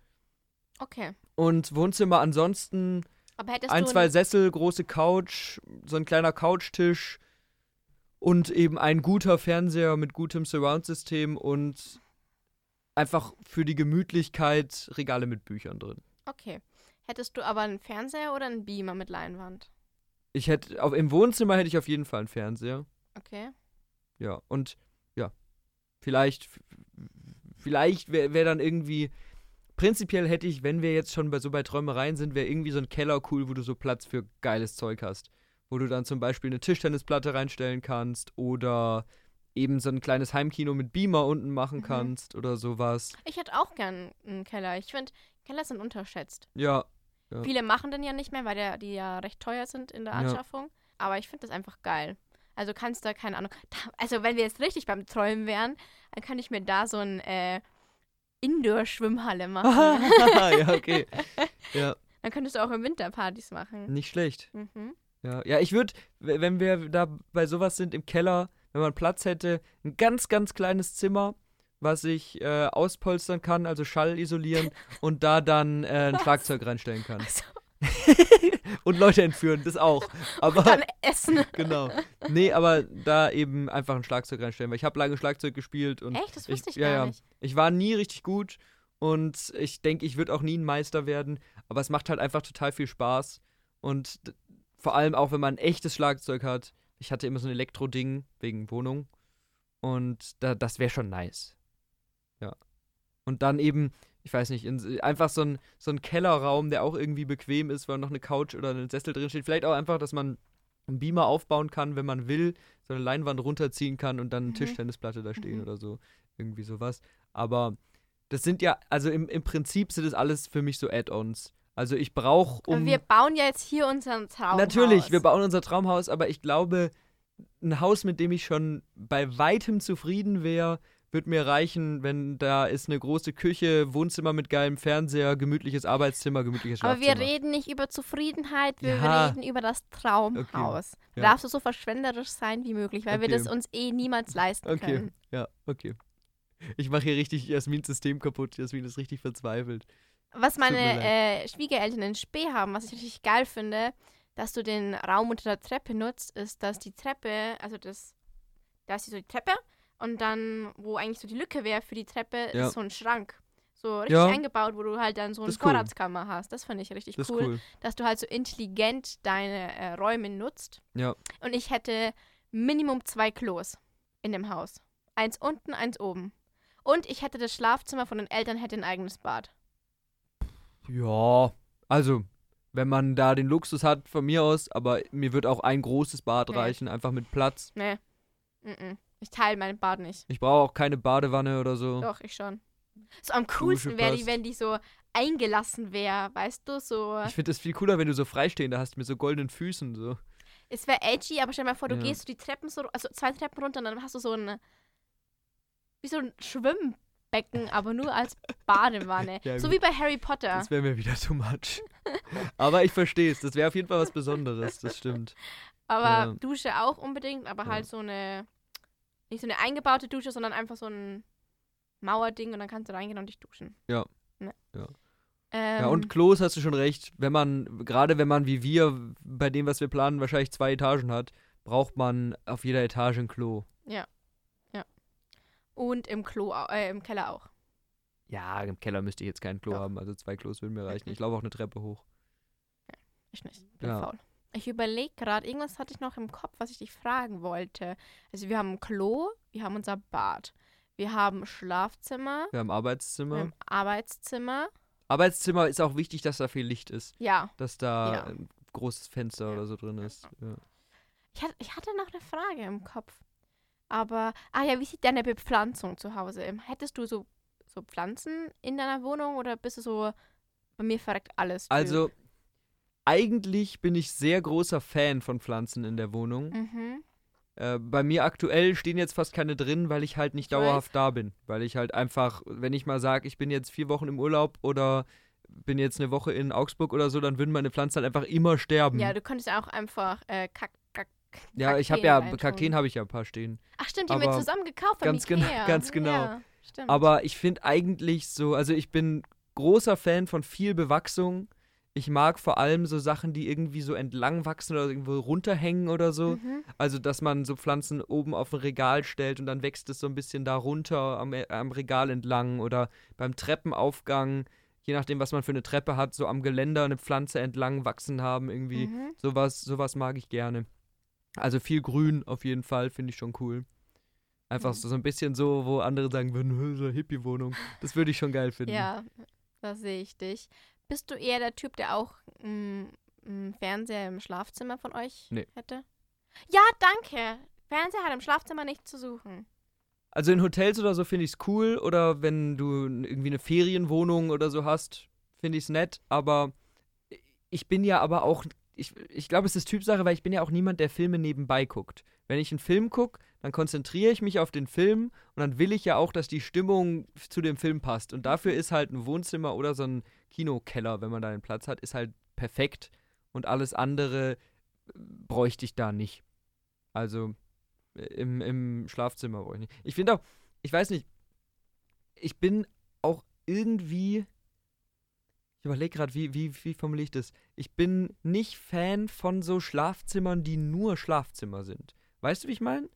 okay. Und Wohnzimmer ansonsten ein, zwei Sessel, große Couch, so ein kleiner Couchtisch und eben ein guter Fernseher mit gutem Surround-System und einfach für die Gemütlichkeit Regale mit Büchern drin. Okay. Hättest du aber einen Fernseher oder einen Beamer mit Leinwand? Ich hätte, auf, im Wohnzimmer hätte ich auf jeden Fall einen Fernseher. Okay. Ja, und ja, vielleicht, vielleicht wäre wär dann irgendwie prinzipiell hätte ich, wenn wir jetzt schon bei so bei Träumereien sind, wäre irgendwie so ein Keller cool, wo du so Platz für geiles Zeug hast. Wo du dann zum Beispiel eine Tischtennisplatte reinstellen kannst oder eben so ein kleines Heimkino mit Beamer unten machen Mhm. kannst oder sowas. Ich hätte auch gern einen Keller. Ich finde, Keller sind unterschätzt. Ja, Ja. Viele machen den ja nicht mehr, weil der, die ja recht teuer sind in der Ja. Anschaffung. Aber ich finde das einfach geil. Also kannst du, keine Ahnung, da, also wenn wir jetzt richtig beim Träumen wären, dann kann ich mir da so ein äh, Indoor-Schwimmhalle (laughs) machen. ja, okay. Ja, dann könntest du auch im Winter Partys machen. nicht schlecht. Mhm. Ja, ja ich würde, wenn wir da bei sowas sind im Keller, wenn man Platz hätte, ein ganz, ganz kleines Zimmer, was ich äh, auspolstern kann, also Schall isolieren (laughs) und da dann äh, ein? Schlagzeug reinstellen kann. Also, (laughs) und Leute entführen, das auch. (laughs) Aber dann essen. (laughs) genau. Nee, aber da eben einfach ein Schlagzeug reinstellen, weil ich habe lange Schlagzeug gespielt und Echt? Das wusste ich, ja, gar ja. nicht. ich war nie richtig gut und ich denke, ich würde auch nie ein Meister werden, aber es macht halt einfach total viel Spaß und vor allem auch, wenn man ein echtes Schlagzeug hat. Ich hatte immer so ein Elektro-Ding wegen Wohnung und da, das wäre schon nice. Ja. Und dann eben, ich weiß nicht, in, einfach so ein, so ein Kellerraum, der auch irgendwie bequem ist, weil noch eine Couch oder ein Sessel drin steht. Vielleicht auch einfach, dass man einen Beamer aufbauen kann, wenn man will, so eine Leinwand runterziehen kann und dann eine Mhm. Tischtennisplatte da stehen Mhm. oder so. Irgendwie sowas. Aber das sind ja, also im, im Prinzip sind das alles für mich so Add-ons. Also ich brauche Aber um. wir bauen ja jetzt hier unseren Traumhaus. Natürlich, wir bauen unser Traumhaus, aber ich glaube, ein Haus, mit dem ich schon bei weitem zufrieden wäre, wird mir reichen, wenn da ist eine große Küche, Wohnzimmer mit geilem Fernseher, gemütliches Arbeitszimmer, gemütliches Aber Schlafzimmer. wir reden nicht über Zufriedenheit, wir Ja. reden über das Traumhaus. ja. Darfst du so verschwenderisch sein wie möglich, weil wir Okay. das uns eh niemals leisten Okay, können. ja, okay. Ich mache hier richtig Jasmins System kaputt. Jasmin ist richtig verzweifelt. Was meine äh, Schwiegereltern in Spee haben, was ich richtig geil finde, dass du den Raum unter der Treppe nutzt, ist, dass die Treppe, also das, da ist so die Treppe und dann, wo eigentlich so die Lücke wäre für die Treppe, Ja. ist so ein Schrank. So richtig Ja. eingebaut, wo du halt dann so eine ist cool. Vorratskammer hast. Das finde ich richtig Das cool, cool. dass du halt so intelligent deine äh, Räume nutzt. Ja. Und ich hätte Minimum zwei Klos in dem Haus. Eins unten, eins oben. Und ich hätte das Schlafzimmer von den Eltern hätte ein eigenes Bad. Ja, also, wenn man da den Luxus hat, von mir aus, aber mir wird auch ein großes Bad Nee. reichen, einfach mit Platz. Nee. Mm-mm. Ich teile mein Bad nicht. Ich brauche auch keine Badewanne oder so. Doch, ich schon. So am coolsten wäre die, wenn die so eingelassen wäre, weißt du, so. Ich finde es viel cooler, wenn du so freistehende hast mit so goldenen Füßen. So. Es wäre edgy, aber stell dir mal vor, du Ja. gehst so die Treppen so, also zwei Treppen runter und dann hast du so ein, wie so ein Schwimmbecken, aber nur als (laughs) Badewanne. Ja, so gut. wie bei Harry Potter. Das wäre mir wieder too much. (laughs) aber ich verstehe es. Das wäre auf jeden Fall was Besonderes. Das stimmt. Aber Ja. Dusche auch unbedingt, aber halt so eine, nicht so eine eingebaute Dusche, sondern einfach so ein Mauerding und dann kannst du reingehen und dich duschen. Ja. Ne. Ja. Ähm, Ja, und Klos hast du schon recht. Wenn man, gerade wenn man wie wir, bei dem, was wir planen, wahrscheinlich zwei Etagen hat, braucht man auf jeder Etage ein Klo. und im Klo, äh, im Keller auch. Ja, im Keller müsste ich jetzt kein Klo Doch. haben. Also zwei Klos würden mir reichen. Ich laufe auch eine Treppe hoch. Ich nicht. Bin Ja. faul. Ich überlege gerade, irgendwas hatte ich noch im Kopf, was ich dich fragen wollte. Also wir haben ein Klo, wir haben unser Bad, wir haben Schlafzimmer, Wir haben Arbeitszimmer. wir haben Arbeitszimmer. Arbeitszimmer ist auch wichtig, dass da viel Licht ist. Ja. Dass da Ja. ein großes Fenster Ja. oder so drin ist. Ja. Ich hatte, ich hatte noch eine Frage im Kopf. Aber, ah ja, wie sieht deine Bepflanzung zu Hause? im- Hättest du so, so Pflanzen in deiner Wohnung oder bist du so, bei mir verreckt alles? Typ? Also, eigentlich bin ich sehr großer Fan von Pflanzen in der Wohnung. Mhm. Äh, bei mir aktuell stehen jetzt fast keine drin, weil ich halt nicht Ich weiß. dauerhaft da bin. Weil ich halt einfach, wenn ich mal sage, ich bin jetzt vier Wochen im Urlaub oder bin jetzt eine Woche in Augsburg oder so, dann würden meine Pflanzen halt einfach immer sterben. Ja, du könntest auch einfach äh, Kack, Kack, Ja, ich habe Kakteen ja. Kakteen habe ich ja ein paar stehen. Ach stimmt, die haben wir zusammen gekauft beim ganz genau- Ikea. ganz genau. Ja, stimmt. Aber ich finde eigentlich so, also ich bin großer Fan von viel Bewachsung. Ich mag vor allem so Sachen, die irgendwie so entlang wachsen oder irgendwo runterhängen oder so. Mhm. Also, dass man so Pflanzen oben auf ein Regal stellt und dann wächst es so ein bisschen da runter am, am Regal entlang oder beim Treppenaufgang, je nachdem, was man für eine Treppe hat, so am Geländer eine Pflanze entlang wachsen haben irgendwie. Mhm. Sowas, sowas mag ich gerne. Also viel Grün auf jeden Fall, finde ich schon cool. Einfach Mhm. so, so ein bisschen so, wo andere sagen würden, "Hö, (laughs) so eine Hippie-Wohnung. Das würde ich schon geil finden. Ja, Da sehe ich dich. Bist du eher der Typ, der auch einen Fernseher im Schlafzimmer von euch Nee. hätte? Ja, danke. Fernseher hat im Schlafzimmer nichts zu suchen. Also in Hotels oder so finde ich es cool oder wenn du irgendwie eine Ferienwohnung oder so hast, finde ich es nett, aber ich bin ja aber auch, ich, ich glaube, es ist Typsache, weil ich bin ja auch niemand, der Filme nebenbei guckt. Wenn ich einen Film gucke, dann konzentriere ich mich auf den Film und dann will ich ja auch, dass die Stimmung zu dem Film passt. Und dafür ist halt ein Wohnzimmer oder so ein Kinokeller, wenn man da den Platz hat, ist halt perfekt und alles andere äh, bräuchte ich da nicht. Also äh, im, im Schlafzimmer brauche ich nicht. Ich finde auch, ich weiß nicht, ich bin auch irgendwie, ich überlege gerade, wie, wie, wie formuliere ich das? Ich bin nicht Fan von so Schlafzimmern, die nur Schlafzimmer sind. Weißt du, wie ich meine?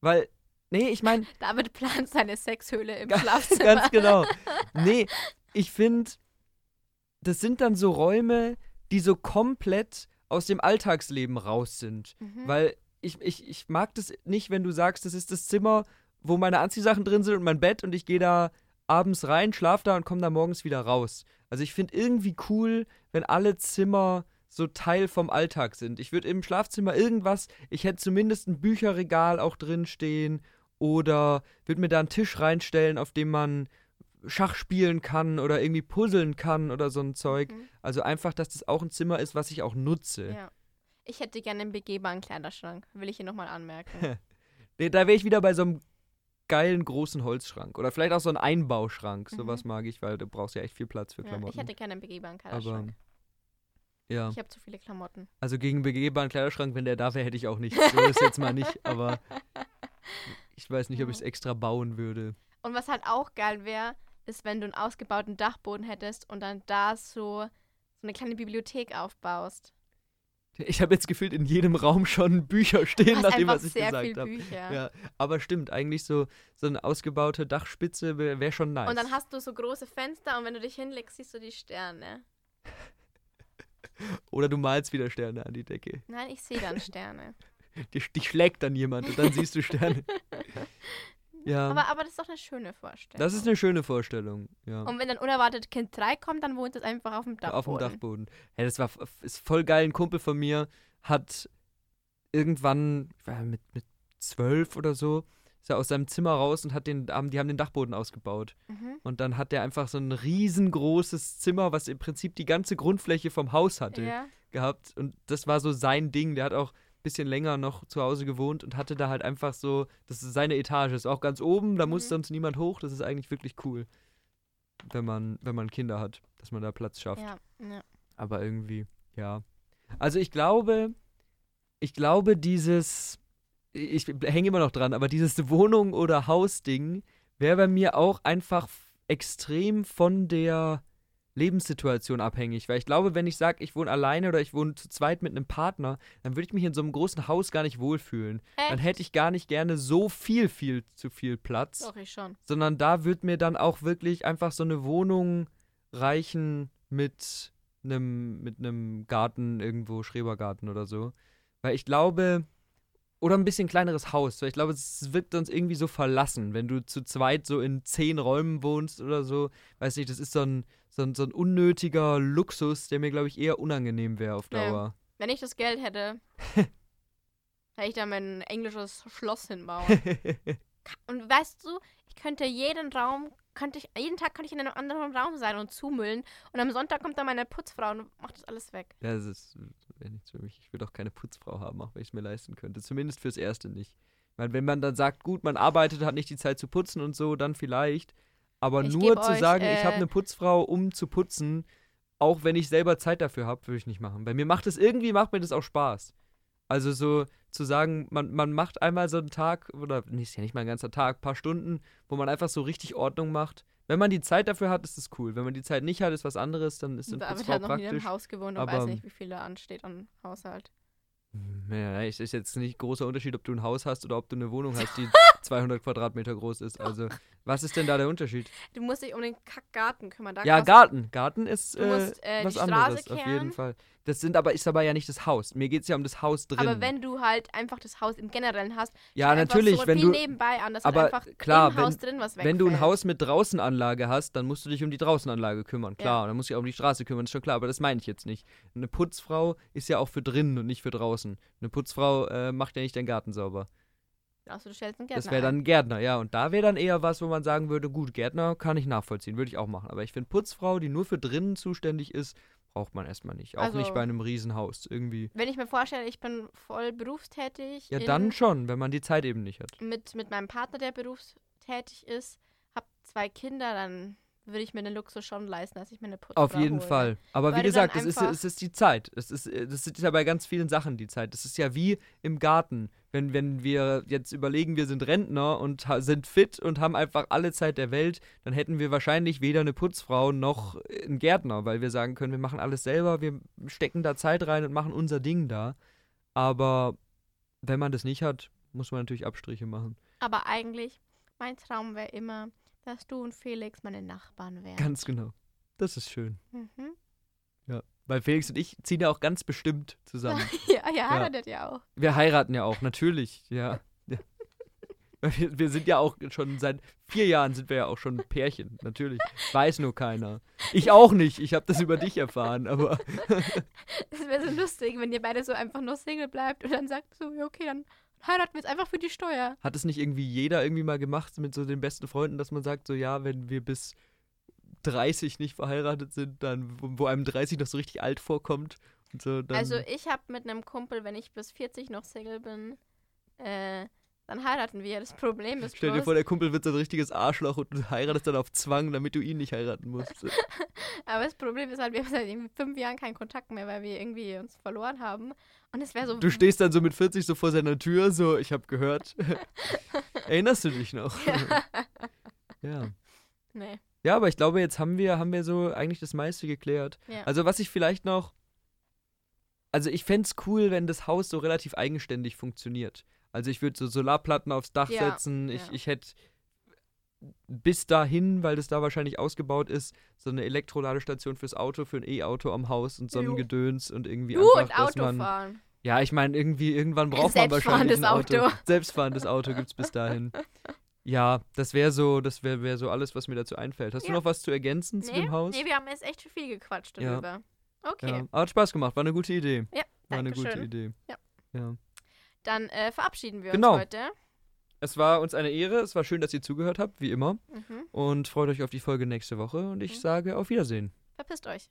Weil, nee, ich meine, (laughs) David plant seine Sexhöhle im Ganz- (laughs) Schlafzimmer. Ganz genau. (laughs) Nee, ich finde, das sind dann so Räume, die so komplett aus dem Alltagsleben raus sind. Mhm. Weil ich, ich, ich mag das nicht, wenn du sagst, das ist das Zimmer, wo meine Anziehsachen drin sind und mein Bett und ich gehe da abends rein, schlaf da und komme da morgens wieder raus. Also ich finde irgendwie cool, wenn alle Zimmer so Teil vom Alltag sind. Ich würde im Schlafzimmer irgendwas, ich hätte zumindest ein Bücherregal auch drin stehen oder würde mir da einen Tisch reinstellen, auf dem man Schach spielen kann oder irgendwie puzzeln kann oder so ein Zeug. Mhm. Also einfach, dass das auch ein Zimmer ist, was ich auch nutze. Ja. Ich hätte gerne einen begehbaren Kleiderschrank. Will ich hier nochmal anmerken. (laughs) Da wäre ich wieder bei so einem geilen großen Holzschrank. Oder vielleicht auch so ein Einbauschrank. Sowas mag ich, weil du brauchst ja echt viel Platz für Mhm. ja, Klamotten. ich hätte gerne einen begehbaren Aber Kleiderschrank. ja, ich habe zu viele Klamotten. also gegen einen begehbaren Kleiderschrank, wenn der da wäre, hätte ich auch nichts. So ist jetzt mal nicht, (laughs) aber ich weiß nicht, ob ich es extra bauen würde. Und was halt auch geil wäre, ist, wenn du einen ausgebauten Dachboden hättest und dann da so, so eine kleine Bibliothek aufbaust. Ich habe jetzt gefühlt in jedem Raum schon Bücher stehen, Du nach hast dem, einfach was ich sehr gesagt habe. Bücher. Ja, aber stimmt, eigentlich so, so eine ausgebaute Dachspitze wäre wär schon nice. Und dann hast du so große Fenster und wenn du dich hinlegst, siehst du die Sterne. (laughs) Oder du malst wieder Sterne an die Decke. Nein, ich sehe dann Sterne. (laughs) Dich, dich schlägt dann jemand und dann siehst du Sterne. (laughs) ja, Aber, aber das ist doch eine schöne Vorstellung. das ist eine schöne Vorstellung. Ja. und wenn dann unerwartet Kind 3 kommt, dann wohnt es einfach auf dem Dachboden. Auf dem Dachboden. Ja, das war ist voll geil. Ein Kumpel von mir hat irgendwann, ich war mit, mit zwölf oder so, ist er aus seinem Zimmer raus und hat den, haben, die haben den Dachboden ausgebaut. Mhm. Und dann hat der einfach so ein riesengroßes Zimmer, was im Prinzip die ganze Grundfläche vom Haus hatte, Ja. gehabt. Und das war so sein Ding. Der hat auch bisschen länger noch zu Hause gewohnt und hatte da halt einfach so, das ist seine Etage, ist auch ganz oben, da muss Mhm. sonst niemand hoch. Das ist eigentlich wirklich cool, wenn man, wenn man Kinder hat, dass man da Platz schafft. Ja, ja. Aber irgendwie, ja. Also ich glaube, ich glaube, dieses, ich hänge immer noch dran, aber dieses Wohnung- oder Hausding wäre bei mir auch einfach extrem von der Lebenssituation abhängig. Weil ich glaube, wenn ich sage, ich wohne alleine oder ich wohne zu zweit mit einem Partner, dann würde ich mich in so einem großen Haus gar nicht wohlfühlen. Dann Echt? hätte ich gar nicht gerne so viel, viel zu viel Platz Doch, ich schon. sondern da wird mir dann auch wirklich einfach so eine Wohnung reichen mit einem mit einem Garten irgendwo Schrebergarten oder so, weil ich glaube oder ein bisschen kleineres Haus, weil ich glaube, es wirkt sonst irgendwie so verlassen, wenn du zu zweit so in zehn Räumen wohnst oder so. Weiß nicht, das ist so ein, so ein, so ein unnötiger Luxus, der mir, glaube ich, eher unangenehm wäre auf Nee. Dauer. Wenn ich das Geld hätte, (laughs) hätte ich da mein englisches Schloss hinbauen. (laughs) Und weißt du, ich könnte jeden Raum, könnte ich, jeden Tag könnte ich in einem anderen Raum sein und zumüllen. Und am Sonntag kommt dann meine Putzfrau und macht das alles weg. Ja, das ist wäre nichts für mich. Ich würde auch keine Putzfrau haben, auch wenn ich es mir leisten könnte. Zumindest fürs Erste nicht. Weil wenn man dann sagt, gut, man arbeitet, hat nicht die Zeit zu putzen und so, dann vielleicht. Aber Ich nur zu euch, sagen, ich äh, habe eine Putzfrau, um zu putzen, auch wenn ich selber Zeit dafür habe, würde ich nicht machen. Bei mir macht es irgendwie, macht mir das auch Spaß. Also so zu sagen, man, man macht einmal so einen Tag, oder nee, ist ja nicht mal ein ganzer Tag, paar Stunden, wo man einfach so richtig Ordnung macht. Wenn man die Zeit dafür hat, ist es cool. Wenn man die Zeit nicht hat, ist was anderes, dann ist eine David Putzfrau hat noch nie praktisch. Haus gewohnt und aber- weiß nicht, wie viel da ansteht an Haushalt. Hm, Ja, es ist jetzt nicht großer Unterschied, ob du ein Haus hast oder ob du eine Wohnung hast, die (laughs) 200 Quadratmeter groß ist. Also, was ist denn da der Unterschied? Du musst dich um den Kackgarten kümmern. Da Ja, Garten. Garten ist Du musst, äh, äh, was anderes, auf jeden kehren. Fall. Das sind aber, ist aber ja nicht das Haus. Mir geht es ja um das Haus drin. Aber wenn du halt einfach das Haus im Generellen hast, ja, natürlich, so wenn viel du, nebenbei an, dass aber einfach klar, im wenn- Haus drin was wegfällt. wenn du ein Haus mit Draußenanlage hast, dann musst du dich um die Draußenanlage kümmern. Klar, Ja. dann musst du dich auch um die Straße kümmern, ist schon klar, aber das meine ich jetzt nicht. Eine Putzfrau ist ja auch für drinnen und nicht für draußen. Eine Putzfrau äh, macht ja nicht deinen Garten sauber. Achso, du stellst einen Gärtner Das wäre dann ein Gärtner, ja. Und da wäre dann eher was, wo man sagen würde, gut, Gärtner kann ich nachvollziehen, würde ich auch machen. Aber ich finde, Putzfrau, die nur für drinnen zuständig ist, braucht man erstmal nicht. Auch Also- nicht bei einem Riesenhaus irgendwie. Wenn ich mir vorstelle, ich bin voll berufstätig. Ja, in, dann schon, wenn man die Zeit eben nicht hat. Mit, mit meinem Partner, der berufstätig ist, hab zwei Kinder, dann würde ich mir den Luxus schon leisten, dass ich mir eine Putzfrau Auf jeden hole. Fall. Aber Weil wie gesagt, es ist, es ist die Zeit. Es ist, äh, das ist ja bei ganz vielen Sachen die Zeit. Das ist ja wie im Garten. Wenn, wenn wir jetzt überlegen, wir sind Rentner und sind fit und haben einfach alle Zeit der Welt, dann hätten wir wahrscheinlich weder eine Putzfrau noch einen Gärtner, weil wir sagen können, wir machen alles selber, wir stecken da Zeit rein und machen unser Ding da. Aber wenn man das nicht hat, muss man natürlich Abstriche machen. Aber eigentlich, mein Traum wäre immer, dass du und Felix meine Nachbarn wären. Ganz genau. Das ist schön. Mhm. Weil Felix und ich ziehen ja auch ganz bestimmt zusammen. (laughs) Ja, ihr heiratet ja auch. Wir heiraten ja auch, natürlich, ja. ja. (laughs) Wir, wir sind ja auch schon seit vier Jahren sind wir ja auch schon ein Pärchen, natürlich. Weiß nur keiner. Ich auch nicht, ich habe das über dich erfahren, aber (laughs) Das wäre so lustig, wenn ihr beide so einfach nur Single bleibt und dann sagt so, ja, okay, dann heiraten wir jetzt einfach für die Steuer. hat es nicht irgendwie jeder irgendwie mal gemacht mit so den besten Freunden, dass man sagt, so ja, wenn wir bis 30 nicht verheiratet sind, dann, wo, einem 30 noch so richtig alt vorkommt und so, dann, Also ich habe mit einem Kumpel, wenn ich bis 40 noch Single bin, äh, dann heiraten wir. Das Problem ist Stell dir bloß, vor, der Kumpel wird so ein richtiges Arschloch und du heiratest dann auf Zwang, damit du ihn nicht heiraten musst. (laughs) aber das Problem ist halt, wir haben seit irgendwie fünf Jahren keinen Kontakt mehr, weil wir irgendwie uns verloren haben. Und es wäre so, Du stehst dann so mit 40 so vor seiner Tür, so, ich habe gehört. (laughs) Erinnerst du dich noch? (laughs) ja. nee, Ja, aber ich glaube, jetzt haben wir, haben wir so eigentlich das meiste geklärt. ja. Also, was ich vielleicht noch. Also, ich fände es cool, wenn das Haus so relativ eigenständig funktioniert. Also, ich würde so Solarplatten aufs Dach Ja, setzen. Ich, ja. ich hätte bis dahin, weil das da wahrscheinlich ausgebaut ist, so eine Elektroladestation fürs Auto, für ein E-Auto am Haus und so ein. Gedöns und irgendwie du und einfach, dass man. Autofahren. Ja, ich meine, irgendwie, irgendwann braucht man wahrscheinlich ein Selbstfahrendes Auto. Auto. (laughs) Selbstfahrendes Auto gibt's bis dahin. Ja, das wäre so, das wäre wär so alles, was mir dazu einfällt. Hast du Ja. noch was zu ergänzen zu Nee, dem Haus? nee, wir haben jetzt echt schon viel gequatscht darüber. Okay, Ja, aber hat Spaß gemacht, war eine gute Idee. Ja, War eine gute schön. Idee. Ja. ja. Dann äh, verabschieden wir Genau. uns heute. Es war uns eine Ehre, es war schön, dass ihr zugehört habt, wie immer. Mhm. Und freut euch auf die Folge nächste Woche und ich Mhm. sage auf Wiedersehen. Verpisst euch.